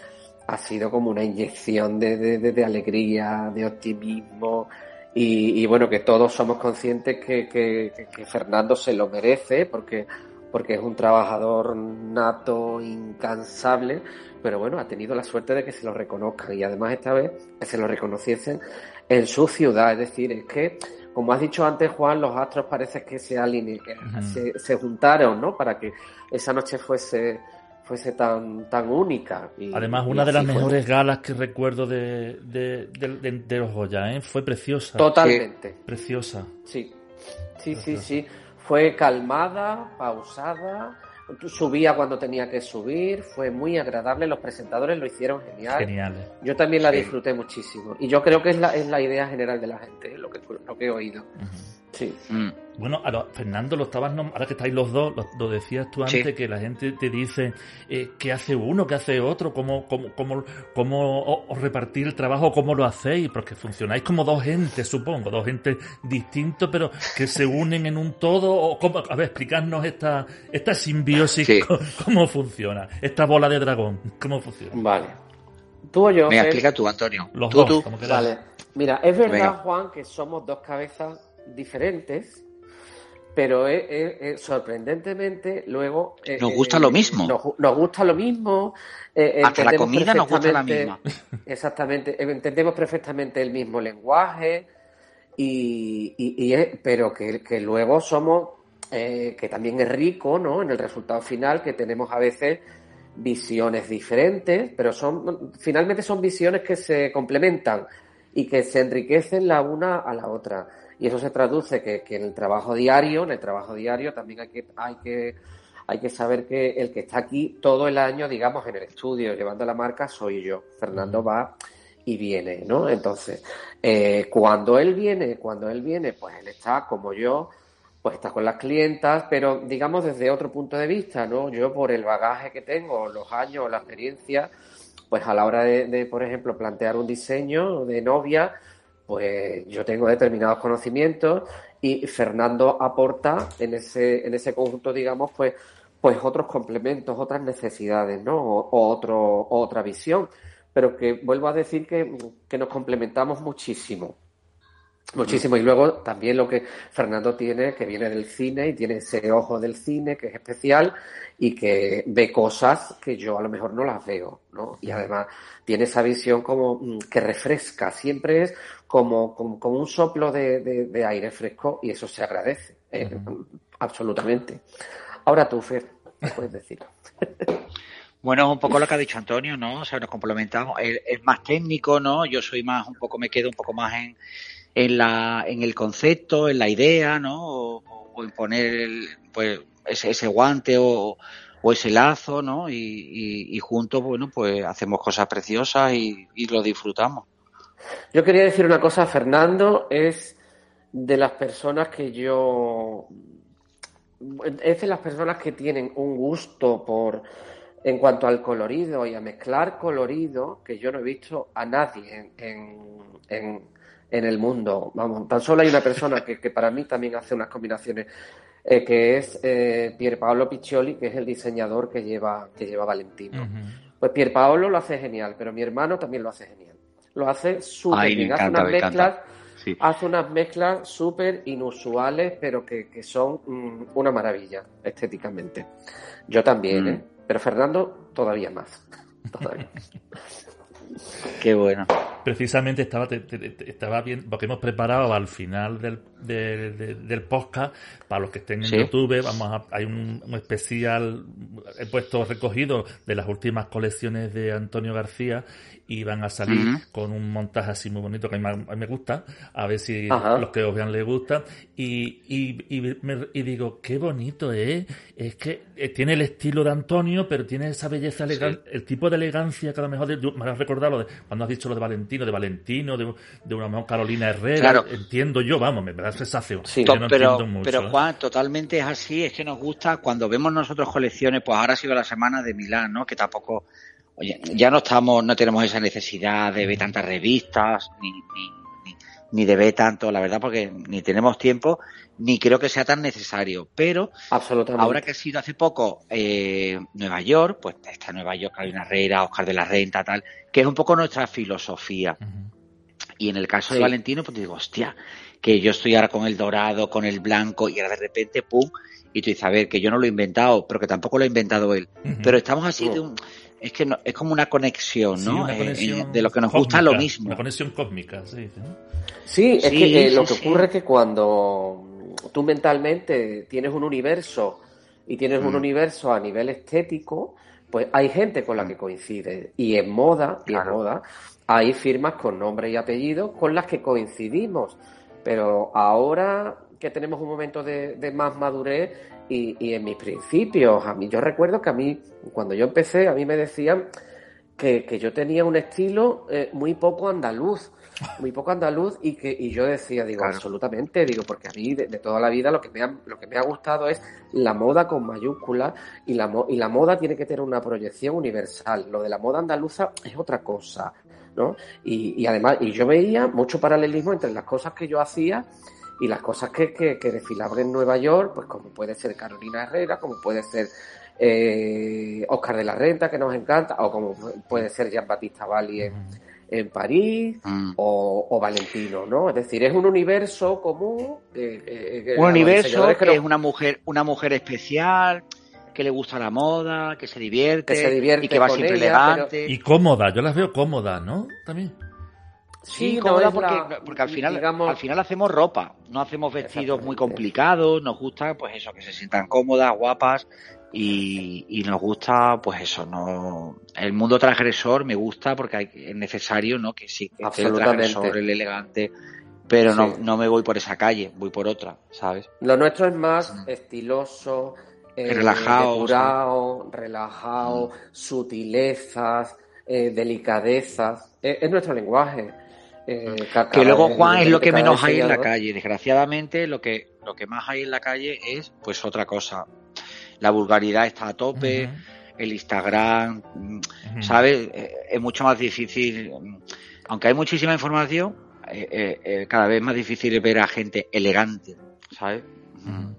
ha sido como una inyección de, de- de- de alegría, de optimismo. Y, y bueno, que todos somos conscientes que, que- que- que Fernando se lo merece porque, porque es un trabajador nato, incansable, pero bueno, ha tenido la suerte de que se lo reconozcan y además esta vez que se lo reconociesen en su ciudad. Es decir, es que, como has dicho antes, Juan, los astros parece que se aline- que Ujú. se, se juntaron, ¿no? Para que esa noche fuese fuese tan tan única. Y- Además, y una de las fue. mejores galas que recuerdo de, de, de- de- de los Goya, ¿eh? Fue preciosa. Totalmente, Preciosa. sí. Sí, sí, sí. Fue calmada, pausada, subía cuando tenía que subir, fue muy agradable, los presentadores lo hicieron genial. Geniales. Yo también la Sí. disfruté muchísimo. Y yo creo que es la, es la idea general de la gente, lo que, lo que he oído. Sí. Mm. Bueno, ahora, Fernando, lo estabas nom- ahora que estáis los dos, lo, lo decías tú antes, Sí. que la gente te dice eh, qué hace uno, qué hace otro, cómo, cómo, cómo, cómo os repartir el trabajo, cómo lo hacéis, porque funcionáis como dos gentes, supongo, dos gentes distintos, pero que se unen en un todo. O cómo, a ver, explicarnos esta, esta simbiosis, Sí. cómo, cómo funciona, esta bola de dragón, cómo funciona. Vale. ¿Tú o yo? Fer? explica tú, Antonio. Los tú, dos, tú. Vale. Mira, es verdad, Venga. Juan, que somos dos cabezas diferentes, pero es, es- es- sorprendentemente luego... eh, Nos eh, gusta lo mismo. Nos, gu- nos gusta lo mismo. eh, Hasta la comida nos gusta la perfectamente- Exactamente. eh, Entendemos perfectamente el mismo lenguaje, y, y- y es- pero que, que luego somos, eh, que también es rico, ¿no? En el resultado final, que tenemos a veces visiones diferentes, pero son, finalmente son visiones que se complementan y que se enriquecen la una a la otra. Y eso se traduce que, que en el trabajo diario, en el trabajo diario también hay que, hay que, hay que saber que el que está aquí todo el año, digamos, en el estudio, llevando la marca, soy yo. Fernando va y viene, ¿no? Entonces, eh, cuando él viene, cuando él viene, pues él está como yo, pues está con las clientas, pero digamos desde otro punto de vista, ¿no? Yo por el bagaje que tengo, los años, la experiencia, pues a la hora de, de, por ejemplo, plantear un diseño de novia, pues yo tengo determinados conocimientos y Fernando aporta en ese, en ese conjunto, digamos, pues, pues otros complementos, otras necesidades, ¿no? O, otro, otra visión. Pero que vuelvo a decir que, que nos complementamos muchísimo. Muchísimo. Y luego también lo que Fernando tiene, que viene del cine y tiene ese ojo del cine que es especial y que ve cosas que yo a lo mejor no las veo, ¿no? Y además tiene esa visión como mm, que refresca, siempre es como, como, como un soplo de, de- de aire fresco y eso se agradece, eh, absolutamente. Ahora tú, Fer, ¿qué puedes decir? Bueno, es un poco lo que ha dicho Antonio, ¿no? O sea, nos complementamos. Es más técnico, ¿no? Yo soy más, un poco, me quedo un poco más en, en la, en el concepto, en la idea, ¿no? O, en poner, el- pues, ese, ese guante o, o ese lazo, ¿no? Y, y, y juntos, bueno, pues hacemos cosas preciosas y, y lo disfrutamos. Yo quería decir una cosa, Fernando es de las personas que yo es de las personas que tienen un gusto por en cuanto al colorido y a mezclar colorido que yo no he visto a nadie en, en, en, en el mundo. Vamos, tan solo hay una persona que, que para mí también hace unas combinaciones, eh, que es eh, Pierpaolo Piccioli, que es el diseñador que lleva, que lleva Valentino. Pues Pierpaolo lo hace genial, pero mi hermano también lo hace genial. Lo hace súper bien. Hace unas mezclas, Sí. hace unas mezclas súper inusuales, pero que, que son mm, una maravilla estéticamente. Yo también, Mm. ¿eh? Pero Fernando todavía más. Todavía. Qué bueno. Precisamente estaba, te- te- te- estaba bien, porque hemos preparado al final del, de- de- del podcast, para los que estén en Sí. YouTube, vamos a, hay un, un especial, he puesto recogido de las últimas colecciones de Antonio García y van a salir con un montaje así muy bonito que a mí, me- a mí me gusta, a ver si Ajá. los que os vean les gusta. Y, y, y, me- y digo, qué bonito es, es que eh, tiene el estilo de Antonio, pero tiene esa belleza elegante, el tipo de elegancia que a lo mejor, de- me has recordado lo de, cuando has dicho lo de Valentino, de Valentino, de, de una mejor Carolina Herrera, Claro. entiendo yo, vamos, me da sensación. Sí. Yo no pero, entiendo mucho, pero ¿eh? Juan, totalmente es así, es que nos gusta cuando vemos nosotros colecciones, pues ahora ha sido la semana de Milán, ¿no? Que tampoco, oye, ya no estamos, no tenemos esa necesidad de ver tantas revistas, ni, ni, ni, ni de ver tanto, la verdad, porque ni tenemos tiempo, ni creo que sea tan necesario. Pero Absolutamente. ahora que ha sido hace poco eh, Nueva York, pues está Nueva York, Carolina Herrera, Oscar de la Renta, tal, que es un poco nuestra filosofía. Y en el caso Sí. de Valentino, pues digo, hostia, que yo estoy ahora con el dorado, con el blanco, y ahora de repente, pum, y tú dices, a ver, que yo no lo he inventado, pero que tampoco lo ha inventado él. Pero estamos así de un... Es que no- es como una conexión, Sí, ¿no? una Eh, conexión eh, de lo que nos gusta lo mismo. Una conexión cósmica, sí. sí. Sí, es Sí, que eh, sí, lo que sí. ocurre es que cuando tú mentalmente tienes un universo y tienes un Mm. universo a nivel estético, pues hay gente con la que coincide. Y en moda, y en moda, hay firmas con nombre y apellido con las que coincidimos. Pero ahora que tenemos un momento de, de más madurez y, y, en mis principios. A mí, yo recuerdo que a mí, cuando yo empecé, a mí me decían que, que yo tenía un estilo eh, muy poco andaluz muy poco andaluz y que y yo decía digo absolutamente digo porque a mí de, de, toda la vida lo que me ha, lo que me ha gustado es la moda con mayúsculas y la y la moda tiene que tener una proyección universal lo de la moda andaluza es otra cosa no y, y además y yo veía mucho paralelismo entre las cosas que yo hacía y las cosas que, que, que desfilaban en Nueva York pues como puede ser Carolina Herrera como puede ser eh, Oscar de la Renta que nos encanta o como puede ser Jean Batista Valli en, en París mm. o, o, Valentino, ¿no? Es decir, es un universo común. Eh, eh, un universo que, que no... es una mujer, una mujer especial, que le gusta la moda, que se divierte, que se divierte y que va siempre ella, elegante. Pero... Y cómoda, yo las veo cómodas, ¿no? También. Sí, sí cómoda no porque, la, porque al final digamos, al final hacemos ropa, no hacemos vestidos muy complicados, nos gusta pues eso, que se sientan cómodas, guapas y, y, nos gusta pues eso, no el mundo transgresor me gusta porque hay, es necesario, ¿no? Que sí, que el transgresor, el elegante, pero sí. no, no me voy por esa calle, voy por otra, ¿sabes? Lo nuestro es más mm. estiloso, eh, relajado, depurado, relajado, mm. sutilezas, eh, delicadezas, es, es nuestro lenguaje. Eh, que luego Juan es lo que menos hay en la calle desgraciadamente lo que lo que más hay en la calle es pues otra cosa la vulgaridad está a tope uh -huh. el Instagram uh -huh. sabes es mucho más difícil aunque hay muchísima información eh, eh, eh cada vez más difícil ver a gente elegante sabes uh -huh.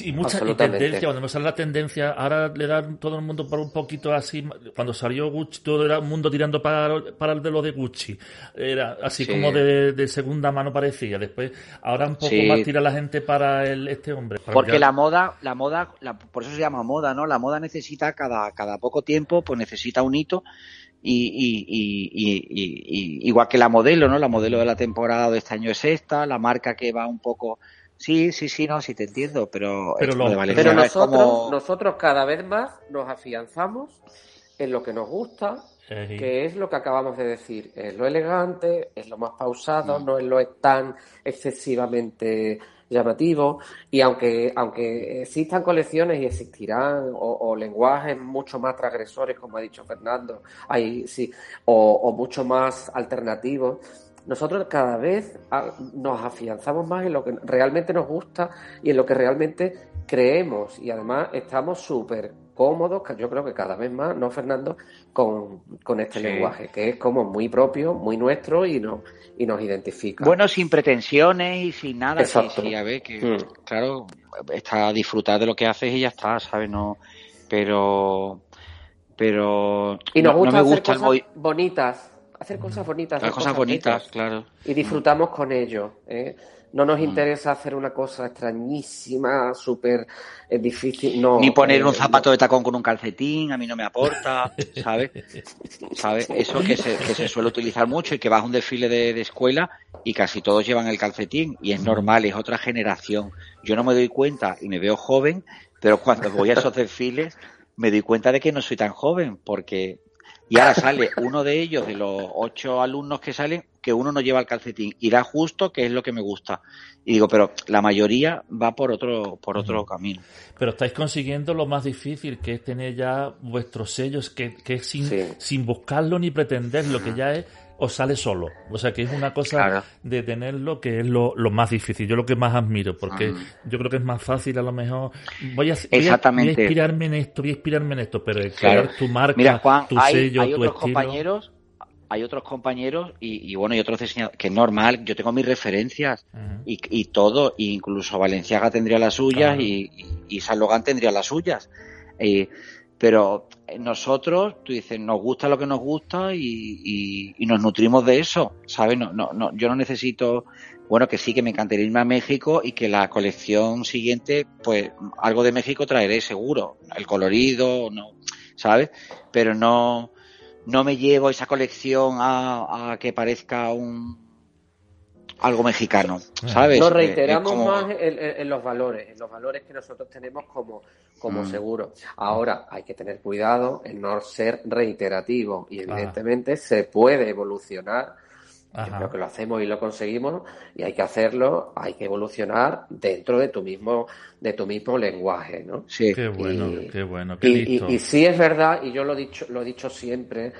Y, y mucha y tendencia, cuando me sale la tendencia, ahora le dan todo el mundo por un poquito así, cuando salió Gucci, todo era un mundo tirando para, para el de lo de Gucci. Era así sí. como de, de, segunda mano parecía. Después, ahora un poco sí. más tira la gente para el, este hombre. Para Porque la moda, la moda, la, por eso se llama moda, ¿no? La moda necesita cada, cada poco tiempo, pues necesita un hito. Y, y, y, y, igual que la modelo, ¿no? La modelo de la temporada de este año es esta, la marca que va un poco Sí, sí, sí, no, sí te entiendo, pero, pero, lo, pero nosotros, como... nosotros cada vez más nos afianzamos en lo que nos gusta, sí. que es lo que acabamos de decir, es lo elegante, es lo más pausado, mm. no es lo tan excesivamente llamativo y aunque aunque existan colecciones y existirán o, o, lenguajes mucho más transgresores como ha dicho Fernando hay sí o, o mucho más alternativos nosotros cada vez nos afianzamos más en lo que realmente nos gusta y en lo que realmente creemos y además estamos súper cómodos, yo creo que cada vez más, ¿no, Fernando? Con, con este sí. lenguaje, que es como muy propio, muy nuestro y, no, y nos identifica. Bueno, sin pretensiones y sin nada. Exacto. Sí, sí, a ver, que mm. claro, está disfrutar de lo que haces y ya está, ¿sabes? No, pero... Pero... Y nos gusta no me gusta cosas bonitas, hacer cosas bonitas. Las cosas, bonitas, claro. Y disfrutamos con ello. ¿eh? No nos interesa hacer una cosa extrañísima, súper eh, difícil. No, Ni poner eh, un zapato de tacón con un calcetín, a mí no me aporta, ¿sabes? ¿Sabes? Eso que se, que se suele utilizar mucho y que vas a un desfile de, de, escuela y casi todos llevan el calcetín y es normal, es otra generación. Yo no me doy cuenta y me veo joven, pero cuando voy a esos desfiles me doy cuenta de que no soy tan joven porque y ahora sale uno de ellos, de los ocho alumnos que salen, que uno no lleva el calcetín. Irá justo, que es lo que me gusta. Y digo, pero la mayoría va por otro, por otro camino. Pero estáis consiguiendo lo más difícil, que es tener ya vuestros sellos, que, que es sin, sí. sin buscarlo ni pretenderlo, que ya es os sale solo. O sea, que es una cosa claro. de tenerlo que es lo, lo, más difícil. Yo lo que más admiro, porque mm. yo creo que es más fácil a lo mejor. Voy a, voy inspirarme en esto, voy a inspirarme en esto, pero claro. crear tu marca, Mira, Juan, tu hay, sello, hay tu otros estilo. compañeros hay otros compañeros y, y, bueno, y otros diseñadores, que es normal, yo tengo mis referencias uh -huh. y, y, todo, e incluso Valenciaga tendría las suyas uh -huh. y, y, San Logan tendría las suyas. Eh, pero nosotros, tú dices, nos gusta lo que nos gusta y, y, y nos nutrimos de eso, ¿sabes? No, no, no, yo no necesito, bueno, que sí, que me encantaría irme a México y que la colección siguiente, pues algo de México traeré seguro, el colorido, no, ¿sabes? Pero no, no me llevo esa colección a, a que parezca un algo mexicano, ¿sabes? Nos reiteramos como... más en, en, los valores, en los valores que nosotros tenemos como, como mm. seguro. Ahora, hay que tener cuidado en no ser reiterativo y evidentemente ah. se puede evolucionar Yo creo que lo hacemos y lo conseguimos y hay que hacerlo, hay que evolucionar dentro de tu mismo, de tu mismo lenguaje, ¿no? Sí. Qué bueno, qué bueno, qué y, Y, sí es verdad, y yo lo he dicho, lo he dicho siempre,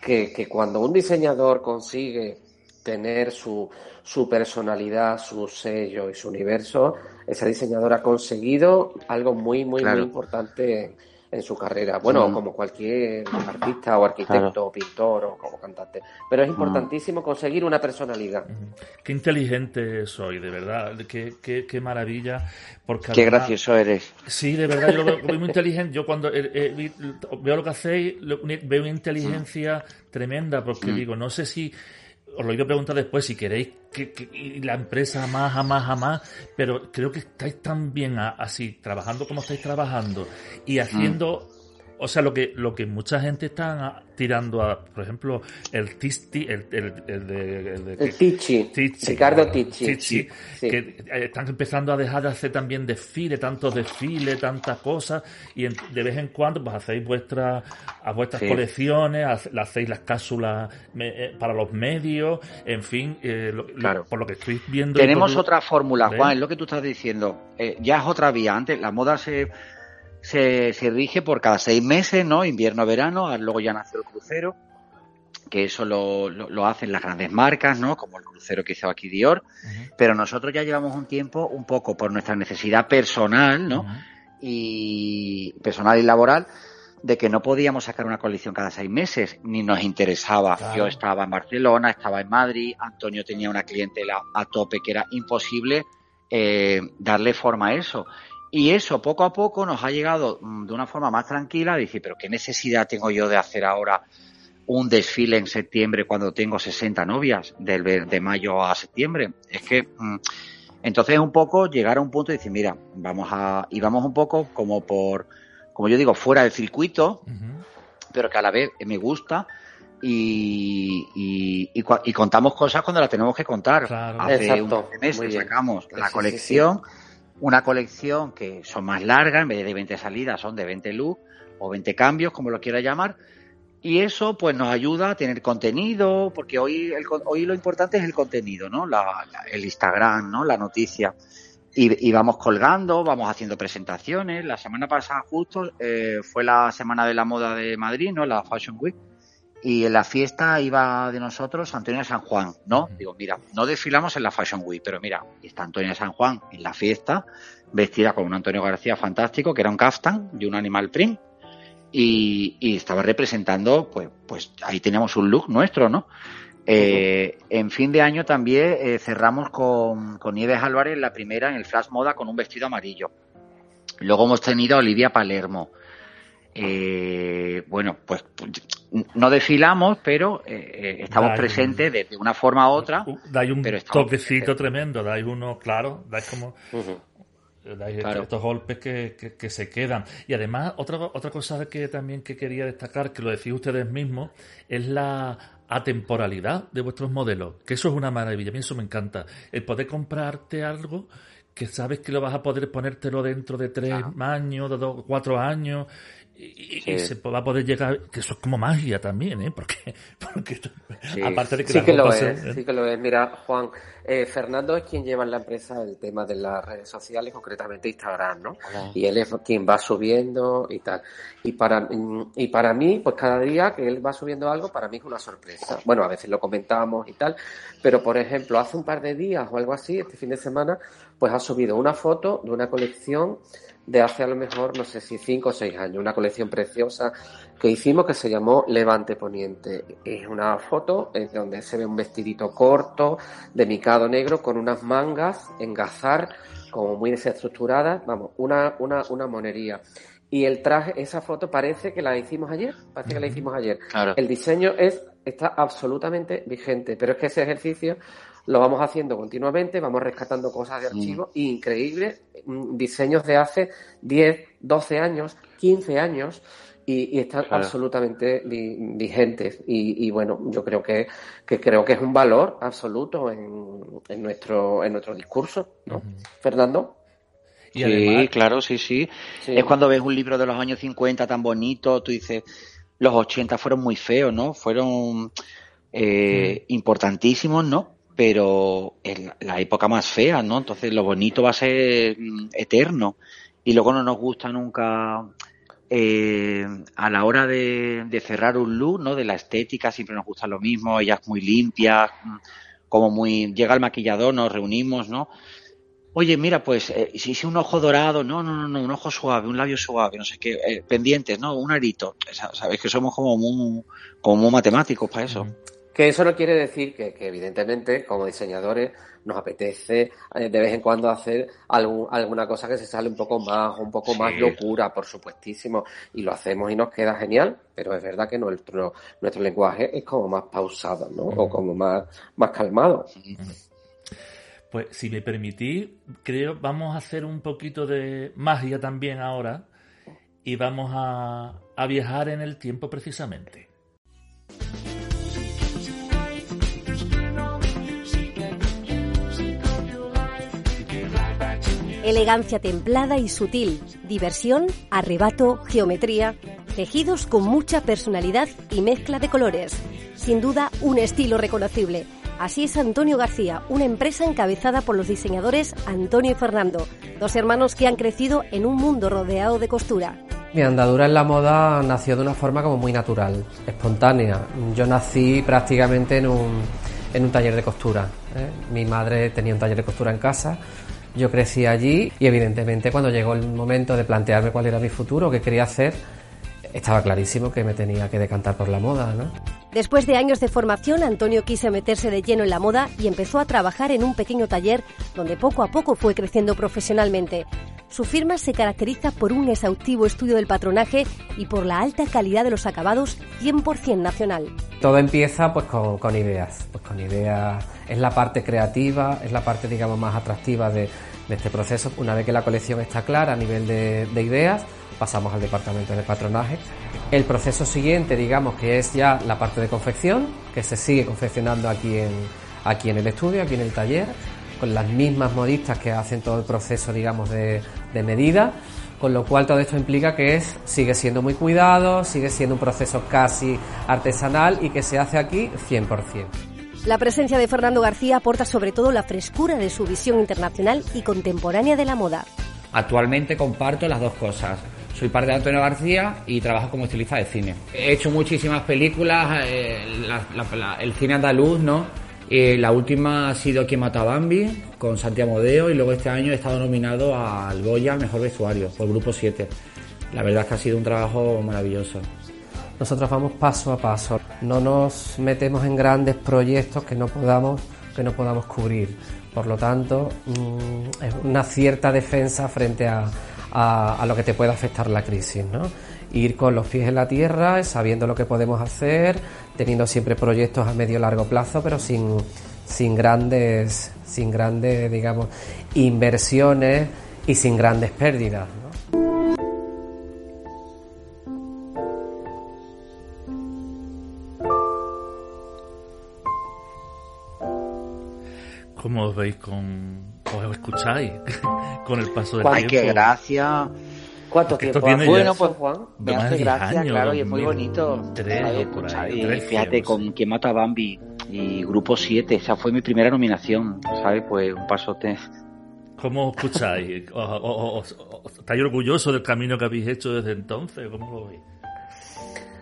que, que cuando un diseñador consigue tener su, su personalidad, su sello y su universo, ese diseñador ha conseguido algo muy, muy, muy importante en su carrera. Bueno, como cualquier artista o arquitecto o pintor o como cantante. Pero es importantísimo conseguir una personalidad. Qué inteligente soy, de verdad. Qué, qué, qué maravilla. Porque qué gracioso eres. Sí, de verdad, yo lo veo muy inteligente. Yo cuando eh, eh, veo lo que hacéis, veo una inteligencia tremenda, porque digo, no sé si os lo iba a preguntar después si queréis que, la empresa más, a más, a más, pero creo que estáis tan bien así, trabajando como estáis trabajando y haciendo o sea, lo que, lo que mucha gente está tirando a, por ejemplo, el Tisti, el, el, el de, el, de, Tichi, Ricardo Tichi, que eh, están empezando a dejar de hacer también desfile, tantos desfiles, tantas cosas, y de vez en cuando pues hacéis vuestras, a vuestras colecciones, hacéis las cápsulas eh, para los medios, en fin, eh, por lo que estoy viendo. Tenemos otra fórmula, Juan, es lo que tú estás diciendo. ya es otra vía. Antes la moda se se, se rige por cada seis meses, ¿no? Invierno, verano, luego ya nace el crucero, que eso lo, lo, hacen las grandes marcas, ¿no? Como el crucero que hizo aquí Dior, pero nosotros ya llevamos un tiempo un poco por nuestra necesidad personal, ¿no? Y personal y laboral, de que no podíamos sacar una colección cada seis meses, ni nos interesaba. Yo estaba en Barcelona, estaba en Madrid, Antonio tenía una clientela a tope que era imposible eh, darle forma a eso. Y eso poco a poco nos ha llegado mm, de una forma más tranquila decir, pero ¿qué necesidad tengo yo de hacer ahora un desfile en septiembre cuando tengo 60 novias del, de mayo a septiembre? Es que mm, entonces un poco llegar a un punto y decir, mira, vamos a, y vamos un poco como por, como yo digo, fuera del circuito, pero que a la vez me gusta. Y, y, contamos cosas cuando las tenemos que contar. Hace un meses sacamos la colección una colección que son más largas, en vez de 20 salidas son de 20 looks o 20 cambios, como lo quiera llamar. Y eso pues nos ayuda a tener contenido, porque hoy, el, hoy lo importante es el contenido, ¿no? La, el Instagram, ¿no? La noticia. Y, y, vamos colgando, vamos haciendo presentaciones. La semana pasada justo eh, fue la Semana de la Moda de Madrid, ¿no? La Fashion Week y en la fiesta iba de nosotros Antonia San Juan, ¿no? Digo, mira, no desfilamos en la Fashion Week, pero mira, está Antonia San Juan en la fiesta, vestida con un Antonio García fantástico, que era un kaftan y un animal print, y, estaba representando, pues, pues ahí teníamos un look nuestro, ¿no? Eh, en fin de año también eh, cerramos con, con Nieves Álvarez la primera en el Flash Moda con un vestido amarillo. Luego hemos tenido a Olivia Palermo, eh, bueno, pues no desfilamos, pero eh, eh, estamos presentes de, una forma u otra. Dais un toquecito tremendo, dais uno, claro, dais como... Dais estos golpes que, que, se quedan. Y además, otra, otra cosa que también que quería destacar, que lo decís ustedes mismos, es la atemporalidad de vuestros modelos, que eso es una maravilla, a mí eso me encanta. El poder comprarte algo que sabes que lo vas a poder ponértelo dentro de tres años, de dos, cuatro años, y, se va a poder llegar, que eso es como magia también, ¿eh? Porque, porque aparte de que sí que lo es, ¿eh? sí que lo es. Mira, Juan, eh, Fernando es quien lleva en la empresa el tema de las redes sociales, concretamente Instagram, ¿no? Y él es quien va subiendo y tal. Y para, y para mí, pues cada día que él va subiendo algo, para mí es una sorpresa. Bueno, a veces lo comentamos y tal, pero por ejemplo, hace un par de días o algo así, este fin de semana, pues ha subido una foto de una colección de hace a lo mejor, no sé si cinco o seis años, una colección preciosa que hicimos que se llamó Levante Poniente. Es una foto en donde se ve un vestidito corto de micado negro con unas mangas en gazar como muy desestructuradas, vamos, una, una, una monería. Y el traje, esa foto parece que la hicimos ayer, parece que la hicimos ayer. El diseño es, está absolutamente vigente, pero es que ese ejercicio lo vamos haciendo continuamente, vamos rescatando cosas de archivo increíbles, mm, diseños de hace 10, 12 años, 15 años y, están absolutamente vigentes y, bueno, yo creo que, creo que es un valor absoluto en, nuestro en nuestro discurso, ¿no? Fernando. sí, claro, sí, sí, Es cuando ves un libro de los años 50 tan bonito, tú dices, los 80 fueron muy feos, ¿no? Fueron eh, importantísimos, ¿no? Pero en la época más fea, ¿no? Entonces lo bonito va a ser mm, eterno. Y luego no nos gusta nunca eh, a la hora de, cerrar un look, ¿no? De la estética siempre nos gusta lo mismo, ellas muy limpias, mm, como muy llega el maquillador, nos reunimos, ¿no? Oye, mira, pues eh, si es un ojo dorado, no, no, no, no, un ojo suave, un labio suave, no sé qué, eh, pendientes, no, un arito. Sabéis que somos como muy, como muy matemáticos para eso. Que eso no quiere decir que, que evidentemente, como diseñadores, nos apetece eh, de vez en cuando hacer algún, alguna cosa que se sale un poco más, un poco más locura, por supuestísimo, y lo hacemos y nos queda genial, pero es verdad que nuestro, nuestro lenguaje es como más pausado, ¿no? O como más, más calmado. Pues si me permitís, creo vamos a hacer un poquito de magia también ahora y vamos a, a viajar en el tiempo precisamente. Elegancia templada y sutil, diversión, arrebato, geometría, tejidos con mucha personalidad y mezcla de colores. Sin duda, un estilo reconocible. Así es Antonio García, una empresa encabezada por los diseñadores Antonio y Fernando, dos hermanos que han crecido en un mundo rodeado de costura. Mi andadura en la moda nació de una forma como muy natural, espontánea. Yo nací prácticamente en un, en un taller de costura. ¿eh? Mi madre tenía un taller de costura en casa yo crecí allí y evidentemente cuando llegó el momento de plantearme cuál era mi futuro, qué quería hacer, estaba clarísimo que me tenía que decantar por la moda, ¿no? Después de años de formación, Antonio quiso meterse de lleno en la moda y empezó a trabajar en un pequeño taller donde poco a poco fue creciendo profesionalmente. Su firma se caracteriza por un exhaustivo estudio del patronaje y por la alta calidad de los acabados 100% nacional. Todo empieza pues con, ideas, pues con ideas es la parte creativa, es la parte digamos más atractiva de, este proceso. Una vez que la colección está clara a nivel de, de ideas, pasamos al departamento de patronaje. El proceso siguiente, digamos, que es ya la parte de confección, que se sigue confeccionando aquí en, aquí en el estudio, aquí en el taller, con las mismas modistas que hacen todo el proceso, digamos, de, de medida, con lo cual todo esto implica que es, sigue siendo muy cuidado, sigue siendo un proceso casi artesanal y que se hace aquí 100%. La presencia de Fernando García aporta sobre todo la frescura de su visión internacional y contemporánea de la moda. Actualmente comparto las dos cosas. Soy parte de Antonio García y trabajo como estilista de cine. He hecho muchísimas películas, eh, la, la, el cine andaluz, ¿no? Eh, la última ha sido Quien mata a Bambi, con Santiago Modeo, y luego este año he estado nominado al Goya Mejor Vestuario, por Grupo 7. La verdad es que ha sido un trabajo maravilloso. Nosotros vamos paso a paso, no nos metemos en grandes proyectos que no podamos, que no podamos cubrir. Por lo tanto, mmm, es una cierta defensa frente a, a, a, lo que te pueda afectar la crisis, ¿no? Ir con los pies en la tierra, sabiendo lo que podemos hacer, teniendo siempre proyectos a medio largo plazo, pero sin, sin grandes, sin grandes, digamos, inversiones y sin grandes pérdidas. ¿no? ¿Cómo os veis con... os escucháis con el paso del Ay, tiempo? qué gracia. ¿Cuánto tiempo tiene Bueno, pues Juan? me hace gracia, años, claro, y es muy 2000, bonito. tres ¿sabes? o por ahí, ¿sabes? tres, Fíjate, con. Quien mata a Bambi y Grupo 7, esa fue mi primera nominación, ¿sabes? Pues un pasote. ¿Cómo os escucháis? ¿O, o- o- o- ¿Estáis orgullosos del camino que habéis hecho desde entonces? ¿Cómo lo veis?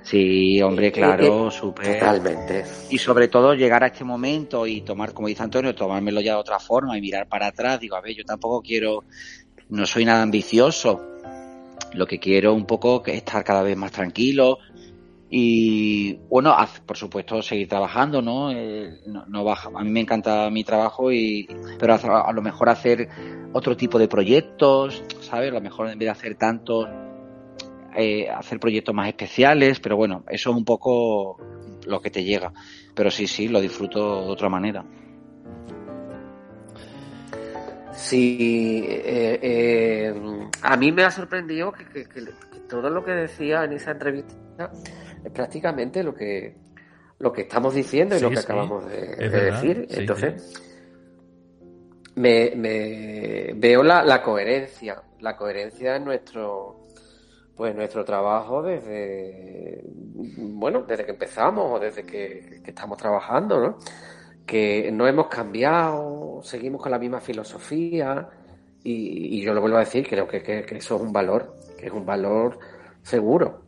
Sí, hombre, Eh, claro, eh, súper. Totalmente. Y sobre todo llegar a este momento y tomar, como dice Antonio, tomármelo ya de otra forma y mirar para atrás. Digo, a ver, yo tampoco quiero, no soy nada ambicioso. Lo que quiero un poco es estar cada vez más tranquilo y, bueno, por supuesto, seguir trabajando, ¿no? Eh, no, no baja. A mí me encanta mi trabajo y, pero a, a lo mejor hacer otro tipo de proyectos, ¿sabes? A lo mejor en vez de hacer tantos, eh, hacer proyectos más especiales, pero bueno, eso es un poco lo que te llega. Pero sí, sí, lo disfruto de otra manera. Sí, eh, eh, a mí me ha sorprendido que, que- que- que todo lo que decía en esa entrevista es prácticamente lo que lo que estamos diciendo y Sí, lo que sí, acabamos de, es de verdad, decir. sí, Entonces, Me, me veo la, la coherencia, la coherencia en nuestro pues nuestro trabajo desde, bueno, desde que empezamos o desde que, que estamos trabajando, ¿no? Que no hemos cambiado, seguimos con la misma filosofía y, y yo lo vuelvo a decir, creo que, que, que eso es un valor, que es un valor seguro.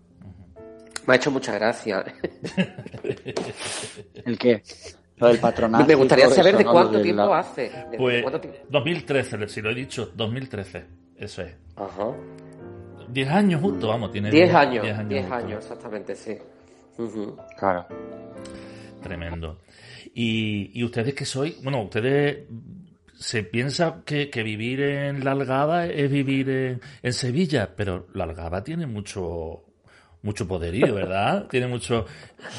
Me ha hecho mucha gracia. ¿El qué? Lo del patronato. Me gustaría saber eso, de ¿no? cuánto de tiempo la- hace. Pues cuánto tiempo- 2013, si lo he dicho, 2013. Eso es. Ajá. 10 años justo, vamos, tiene 10 años, 10 10 justo. años, exactamente, sí. Ujú. Claro. Tremendo. Y, y ustedes que sois, bueno, ustedes se piensa que, que vivir en la Algaba es vivir en, en Sevilla, pero la Algaba tiene mucho mucho poderío, ¿verdad? tiene mucho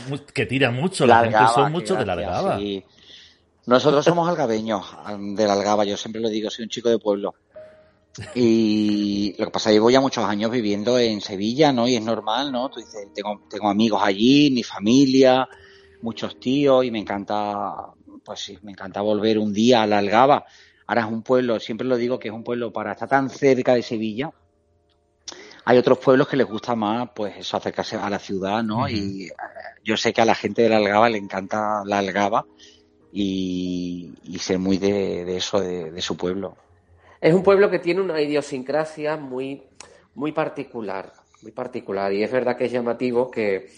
mu- que tira mucho, la, gente Algaba, son muchos de la Algaba. sí. Nosotros somos algabeños de la Algaba, yo siempre lo digo, soy un chico de pueblo. Y lo que pasa es que llevo ya muchos años viviendo en Sevilla, ¿no? Y es normal, ¿no? Tú dices, tengo, tengo amigos allí, mi familia, muchos tíos, y me encanta, pues sí, me encanta volver un día a la Algaba. Ahora es un pueblo, siempre lo digo que es un pueblo para estar tan cerca de Sevilla. Hay otros pueblos que les gusta más, pues eso, acercarse a la ciudad, ¿no? Y eh, yo sé que a la gente de la Algaba le encanta la Algaba y, y ser muy de, de eso, de, de su pueblo. Es un pueblo que tiene una idiosincrasia muy, muy particular, muy particular. Y es verdad que es llamativo que,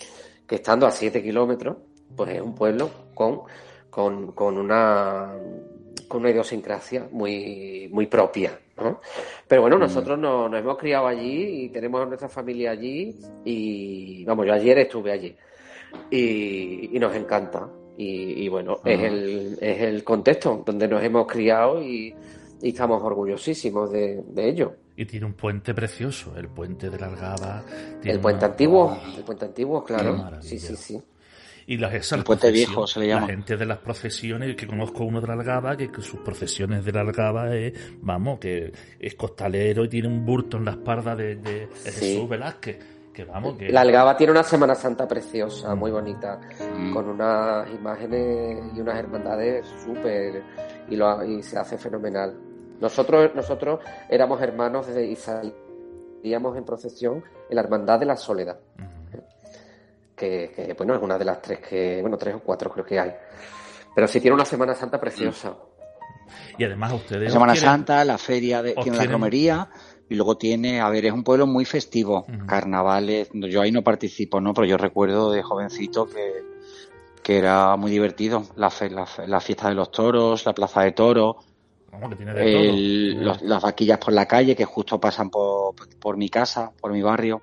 que estando a 7 kilómetros, pues es un pueblo con, con, con una con una idiosincrasia muy, muy propia, ¿no? Pero bueno, nosotros no- nos hemos criado allí y tenemos a nuestra familia allí y, vamos, yo ayer estuve allí y, y nos encanta. Y, y bueno, es, Ah. el, es el contexto donde nos hemos criado y, y estamos orgullosísimos de, de ello. Y tiene un puente precioso, el puente de la Algaba. El puente una- antiguo, el puente antiguo, claro. Sí, sí, sí. Y las, esas El puente viejo se le La llama. gente de las procesiones, que conozco uno de la Algaba, que, que sus procesiones de la Algaba es, vamos, que es costalero y tiene un burto en la espalda de, de- Sí. Jesús Velázquez. Que vamos, que. La Algaba tiene una Semana Santa preciosa, muy bonita, Mm. con unas imágenes y unas hermandades súper, y, lo, y se hace fenomenal. Nosotros, nosotros éramos hermanos de, y salíamos en procesión en la Hermandad de la Soledad. Que, que, bueno, es una de las tres que, bueno, tres o cuatro creo que hay. Pero sí tiene una Semana Santa preciosa. Y además ustedes. La Semana quieren- Santa, la feria, de, tiene la romería y luego tiene, a ver, es un pueblo muy festivo, carnavales, yo ahí no participo, ¿no? Pero yo recuerdo de jovencito que, que era muy divertido, la, fe- la, fe- la fiesta de los toros, la plaza de toros, que tiene de el- todo. los- las vaquillas por la calle que justo pasan por, por mi casa, por mi barrio.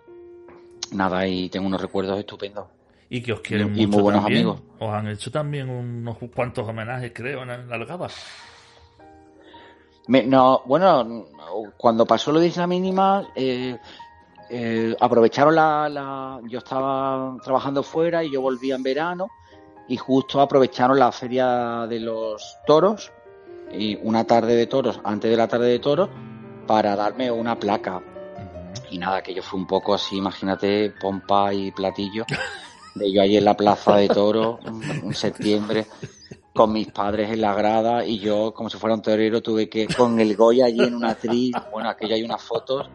Nada, y tengo unos recuerdos estupendos. Y que os quieren y muy mucho buenos también. amigos. Os han hecho también unos cuantos homenajes, creo, en la Algaba. Me- no, bueno, cuando pasó lo de Isla Mínima, eh, eh, aprovecharon la, la- Yo estaba trabajando fuera y yo volvía en verano y justo aprovecharon la feria de los toros y una tarde de toros, antes de la tarde de toros, para darme una placa. Y nada, que yo fui un poco así, imagínate, pompa y platillo, de yo ahí en la plaza de toros, en septiembre, con mis padres en la grada y yo, como si fuera un torero, tuve que, con el Goya allí en una atriz, bueno, aquello hay unas fotos.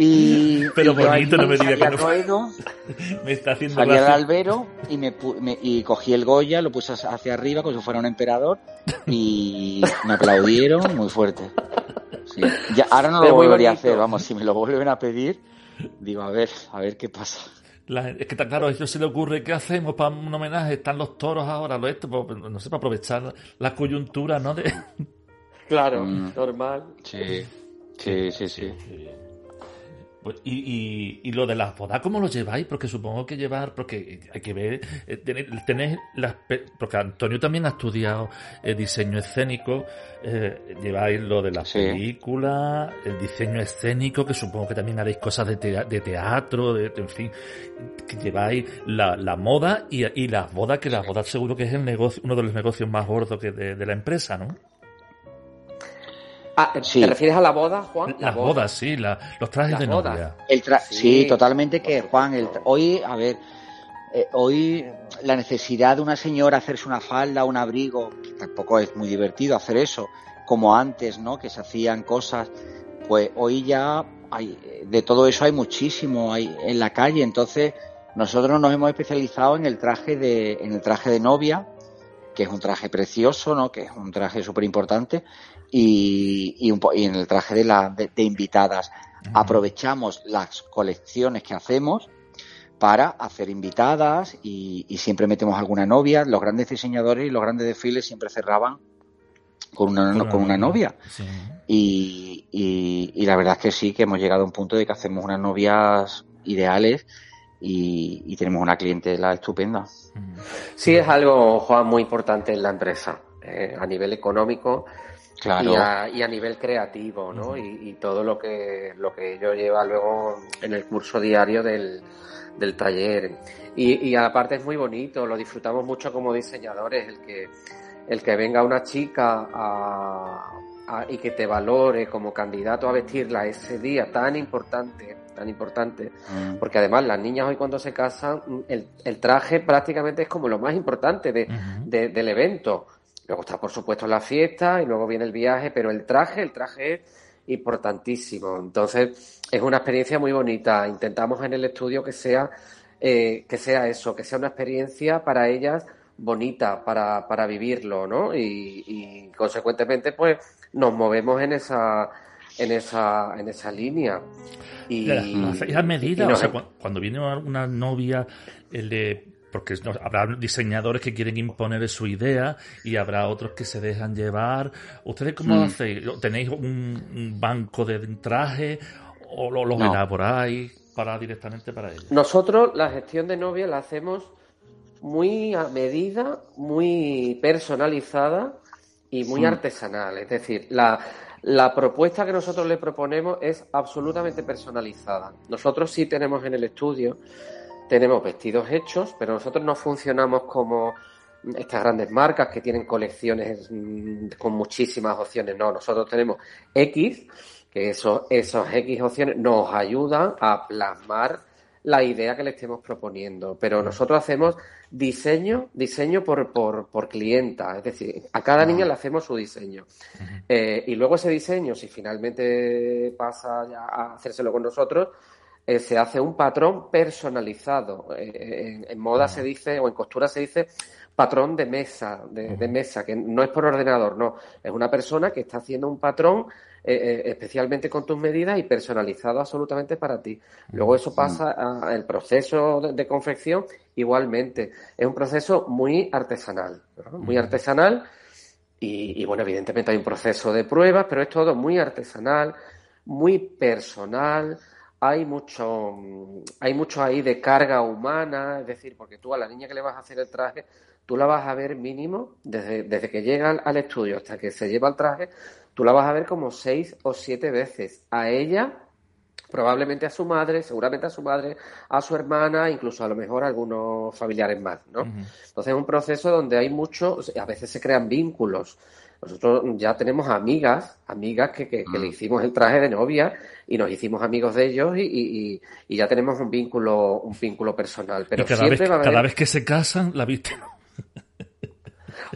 Y, Pero y bonito, allí no me diga que no fue. ruedo, Me está haciendo salí al albero y me, me- y cogí el Goya, lo puse hacia arriba como si fuera un emperador y me aplaudieron muy fuerte. Ya, ahora no lo volvería a hacer, vamos, si me lo vuelven a pedir, digo, a ver, a ver qué pasa. La- es que está claro, a ellos se le ocurre, ¿qué hacemos para un homenaje? Están los toros ahora, lo esto, pues, no sé, para aprovechar la coyuntura, ¿no? De... Claro, Mm. normal. Sí, sí, sí, sí. Pues, y, y, y lo de las bodas, ¿cómo lo lleváis? Porque supongo que llevar, porque hay que ver, eh, tener, tener las, porque Antonio también ha estudiado eh, diseño escénico, eh, lleváis lo de las Sí. películas, el diseño escénico, que supongo que también haréis cosas de, tea- de teatro, de, en fin, que lleváis la, la moda y, y las bodas, que las bodas seguro que es el negocio, uno de los negocios más gordos que de, de la empresa, ¿no? Ah, Sí. ¿te refieres a la boda, Juan? La Las boda. bodas, sí, la- los trajes Las de bodas. novia. El tra- Sí. sí. totalmente que Juan, el tra- hoy, a ver, eh, hoy la necesidad de una señora hacerse una falda, un abrigo, que tampoco es muy divertido hacer eso, como antes, ¿no? Que se hacían cosas, pues hoy ya hay, de todo eso hay muchísimo hay en la calle. Entonces, nosotros nos hemos especializado en el traje de, en el traje de novia, que es un traje precioso, ¿no? Que es un traje súper importante, y, y, un y en el traje de, la, de, de invitadas. Aprovechamos las colecciones que hacemos para hacer invitadas y, y siempre metemos alguna novia. Los grandes diseñadores y los grandes desfiles siempre cerraban con una, con una novia. Sí. Y, y, y la verdad es que sí, que hemos llegado a un punto de que hacemos unas novias ideales y, y tenemos una clientela estupenda. Sí, es algo, Juan, muy importante en la empresa, eh, a nivel económico Claro. y, a, y a nivel creativo, ¿no? Y, y todo lo que, lo que ello lleva luego en el curso diario del, del taller. Y, y aparte es muy bonito, lo disfrutamos mucho como diseñadores, el que, el que venga una chica a, a- y que te valore como candidato a vestirla ese día tan importante, tan importante, Mm. porque además las niñas hoy cuando se casan, el, el traje prácticamente es como lo más importante de, de- del evento. Luego está, por supuesto, la fiesta y luego viene el viaje, pero el traje, el traje es importantísimo. Entonces, es una experiencia muy bonita. Intentamos en el estudio que sea, eh, que sea eso, que sea una experiencia para ellas bonita, para, para vivirlo, ¿no? Y, y, consecuentemente, pues, nos movemos en esa, en esa, en esa línea. Y, La- hacéis a medida, y o sea, cu- cuando viene una novia, el de- porque no- habrá diseñadores que quieren imponer su idea y habrá otros que se dejan llevar. ¿Ustedes cómo Mm. hacéis? ¿Tenéis un, un banco de traje o lo, lo No. elaboráis para directamente para ellos? Nosotros la gestión de novia la hacemos muy a medida, muy personalizada y muy Mm. artesanal. Es decir, la, la propuesta que nosotros le proponemos es absolutamente personalizada. Nosotros sí tenemos en el estudio, tenemos vestidos hechos, pero nosotros no funcionamos como estas grandes marcas que tienen colecciones mm, con muchísimas opciones. No, nosotros tenemos X, que esos, esos X opciones nos ayudan a plasmar la idea que le estemos proponiendo. Pero nosotros hacemos diseño, diseño por, por, por clienta, es decir, a cada niña le hacemos su diseño. Eh, y luego ese diseño, si finalmente pasa ya a hacérselo con nosotros, eh, se hace un patrón personalizado. Eh, en, en moda se dice, o en costura se dice, patrón de mesa, de, de mesa, que no es por ordenador, no. Es una persona que está haciendo un patrón eh, eh, especialmente con tus medidas y personalizado absolutamente para ti. Luego eso pasa al proceso de, de confección igualmente. Es un proceso muy artesanal, ¿no? muy artesanal y, y, bueno, evidentemente hay un proceso de pruebas, pero es todo muy artesanal, muy personal. Hay mucho, hay mucho ahí de carga humana, es decir, porque tú a la niña que le vas a hacer el traje, tú la vas a ver mínimo desde, desde que llega al, al estudio hasta que se lleva el traje, tú la vas a ver como seis o siete veces. A ella, probablemente a su madre, seguramente a su madre, a su hermana, incluso a lo mejor a algunos familiares más, ¿no? Entonces es un proceso donde hay mucho, a veces se crean vínculos. Nosotros ya tenemos amigas, amigas que, que, que le hicimos el traje de novia y nos hicimos amigos de ellos y, y, ya tenemos un vínculo, un vínculo personal. Pero y cada vez, siempre va a haber, cada vez que se casan, la viste.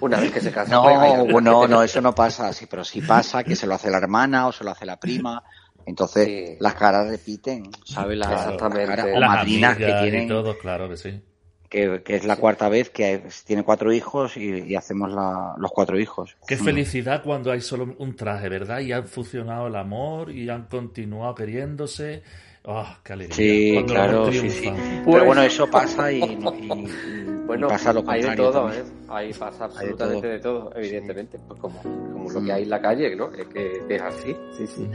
Una vez que se casan, No, pues, no, no, eso no pasa así, pero sí pasa que se lo hace la hermana o se lo hace la prima. Entonces las caras repiten, ¿sabes? La, Exactamente. las caras o Las madrinas que tienen, todo, claro que sí. que, que es la cuarta vez que tiene cuatro hijos y, y hacemos la- los cuatro hijos. Qué Mm. felicidad cuando hay solo un traje, ¿verdad? Y han funcionado el amor y han continuado queriéndose. ¡Ah, qué alegría! Sí, Cuando claro, sí, sí. Pero bueno, eso pasa y, y- y- Bueno, pasa lo hay de todo, también. ¿eh? Ahí pasa Hay de absolutamente todo. de todo, evidentemente, pues como, como lo que hay en la calle, ¿no? Es que, que es así, sí, sí.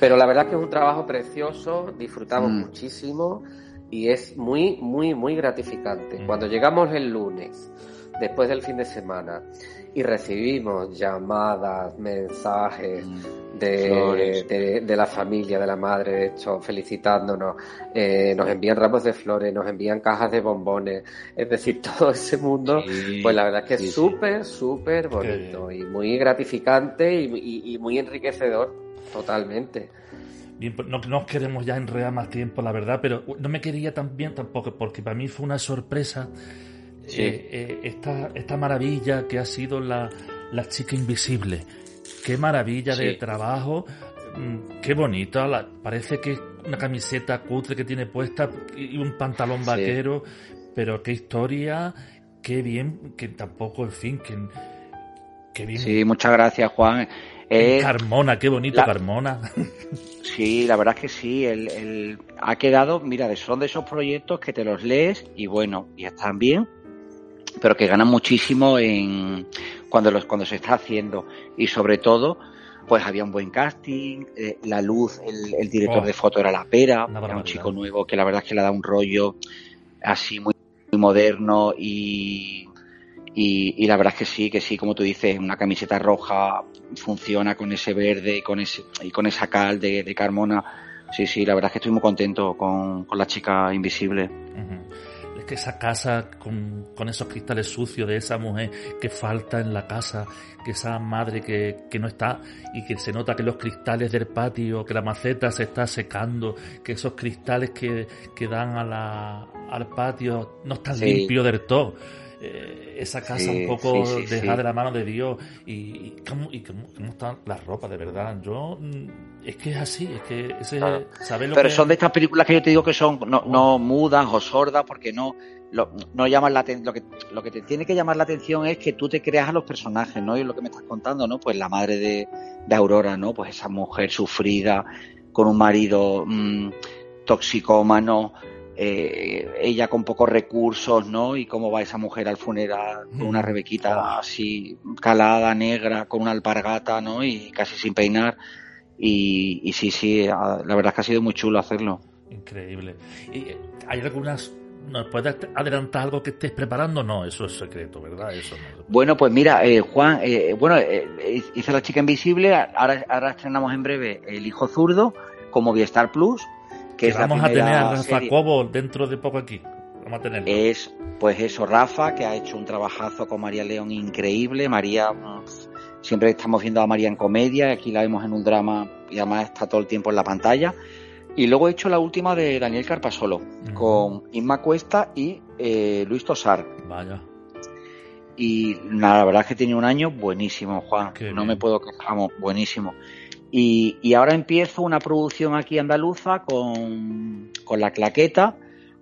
Pero la verdad es que es un trabajo precioso, disfrutamos Mm. muchísimo y es muy, muy, muy gratificante. Mm. Cuando llegamos el lunes, después del fin de semana, y recibimos llamadas, mensajes de, Mm. De, de la familia, de la madre, de hecho, felicitándonos, eh, nos envían ramos de flores, nos envían cajas de bombones, es decir, todo ese mundo, Sí, pues la verdad es que es sí. súper, súper bonito y muy gratificante y, y- y muy enriquecedor, totalmente. Bien, pues no, no os queremos ya enredar más tiempo, la verdad, pero no me quería también tampoco, porque para mí fue una sorpresa Sí. eh, eh, esta, esta maravilla que ha sido la, la chica invisible. Qué maravilla de Sí. trabajo. mm, qué bonito, la- parece que es una camiseta cutre que tiene puesta y un pantalón vaquero, pero qué historia, qué bien, que tampoco, en fin, que, qué bien. Sí, muchas gracias, Juan. Eh, Carmona, qué bonito la- Carmona. Sí, la verdad es que sí. El, el- ha quedado, mira, de- son de esos proyectos que te los lees y bueno, y están bien, pero que ganan muchísimo en cuando los cuando se está haciendo y sobre todo, pues había un buen casting, eh, la luz, el, el director Oh, de foto era la pera, era un chico nuevo que la verdad es que le da un rollo así muy, muy moderno y y, y la verdad es que sí, que sí, como tú dices, una camiseta roja funciona con ese verde y con ese y con esa cal de, de Carmona. Sí, sí, la verdad es que estoy muy contento con, con la chica invisible. Es que esa casa con, con esos cristales sucios de esa mujer que falta en la casa, que esa madre que, que no está y que se nota que los cristales del patio, que la maceta se está secando, que esos cristales que, que dan a la, al patio no están Sí. limpios del todo. Eh, esa casa Sí, un poco sí, sí, dejada sí. de la mano de Dios y, y cómo, y cómo, cómo están las ropas de verdad. Yo mm, es que es así, es que ese, ¿sabes lo Pero que- son de estas películas que yo te digo que son no, no mudas o sordas porque no lo, no llaman la atención. Lo que, lo que te tiene que llamar la atención es que tú te creas a los personajes, ¿no? Y lo que me estás contando, ¿no? Pues la madre de, de Aurora, ¿no? Pues esa mujer sufrida con un marido mm, toxicómano, eh, ella con pocos recursos, ¿no? Y cómo va esa mujer al funeral con una Mm. rebequita así calada, negra, con una alpargata, ¿no? Y casi sin peinar. Y, y sí, sí, la verdad es que ha sido muy chulo hacerlo. Increíble. ¿Y eh, hay algunas... ¿Nos puedes adelantar algo que estés preparando? No, eso es secreto, ¿verdad? Eso no. Bueno, pues mira, eh, Juan, eh, bueno, eh, hice La chica invisible, ahora, ahora estrenamos en breve El hijo zurdo como Movistar Plus, que, Que vamos a tener a Rafa serie. Cobo dentro de poco aquí. Vamos a tenerlo. Es, pues eso, Rafa, que ha hecho un trabajazo con María León increíble. María, siempre estamos viendo a María en comedia, aquí la vemos en un drama y además está todo el tiempo en la pantalla. Y luego he hecho la última de Daniel Carpasolo, con Inma Cuesta y eh, Luis Tosar. Vaya. Y nada, la verdad es que tiene un año buenísimo, Juan. Qué no bien. me puedo quejar, buenísimo. Y, y ahora empiezo una producción aquí andaluza con, con La Claqueta,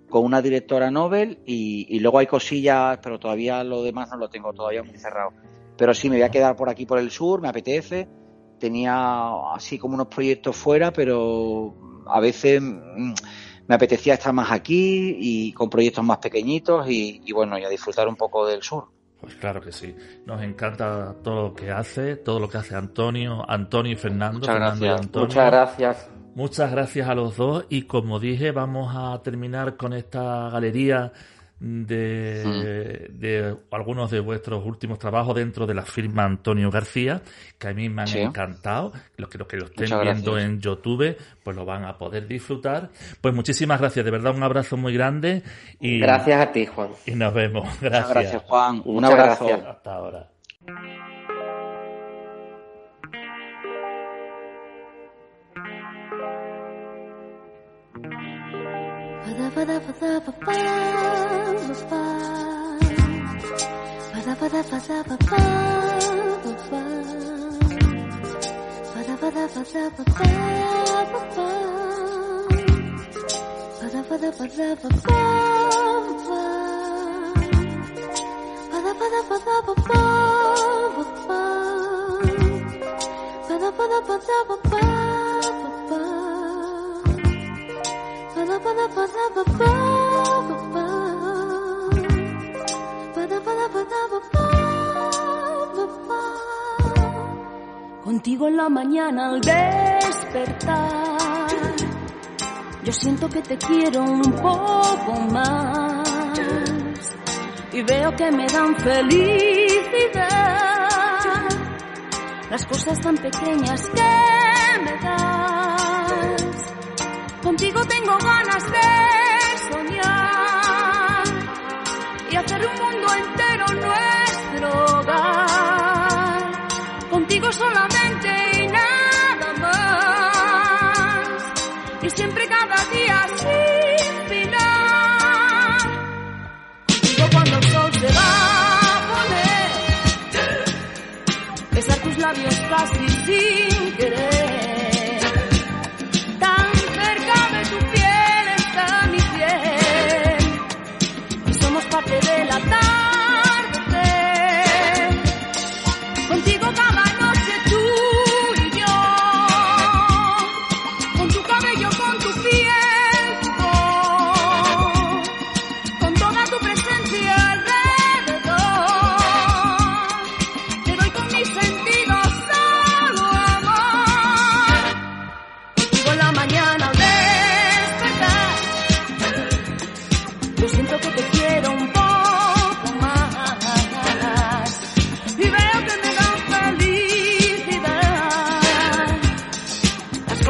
con una directora Nobel y, y luego hay cosillas, pero todavía lo demás no lo tengo todavía muy cerrado. Pero sí, me voy a quedar por aquí por el sur, me apetece. Tenía así como unos proyectos fuera, pero a veces mm, me apetecía estar más aquí y con proyectos más pequeñitos y, y bueno, y a disfrutar un poco del sur. Pues claro que sí. Nos encanta todo lo que hace, todo lo que hace Antonio, Antonio y Fernando. Muchas Fernando y gracias. Antonio. Muchas gracias. Muchas gracias a los dos y como dije vamos a terminar con esta galería de, de algunos de vuestros últimos trabajos dentro de la firma Antonio García que a mí me han Sí. encantado los que los que lo estén Muchas viendo gracias. en YouTube pues lo van a poder disfrutar pues muchísimas gracias de verdad un abrazo muy grande y Gracias a ti, Juan. y nos vemos Muchas gracias gracias, Juan. Un Muchas abrazo. gracias. hasta ahora ba ba ba ba Contigo en la mañana al despertar, yo siento que te quiero un poco más y veo que me dan felicidad las cosas tan pequeñas que me das. Contigo tengo ganas de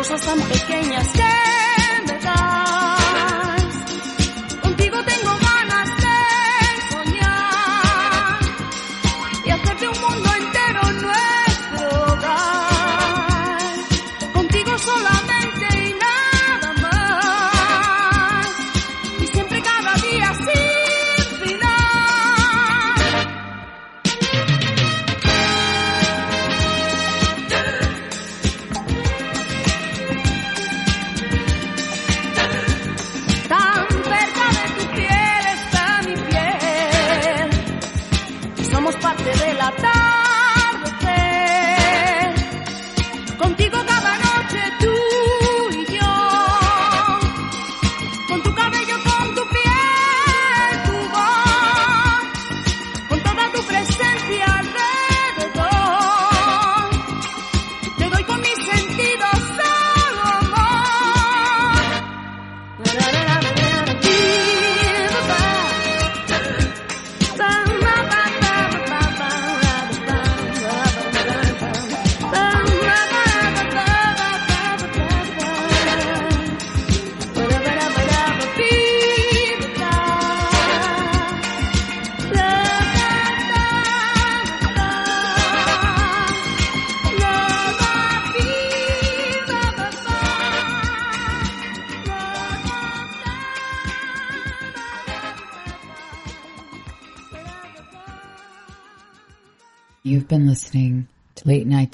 cosas tan pequeñas que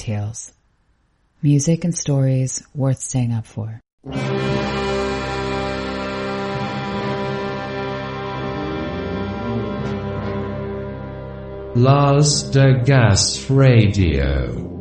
tales. Music and stories worth staying up for. Lars de Gas Radio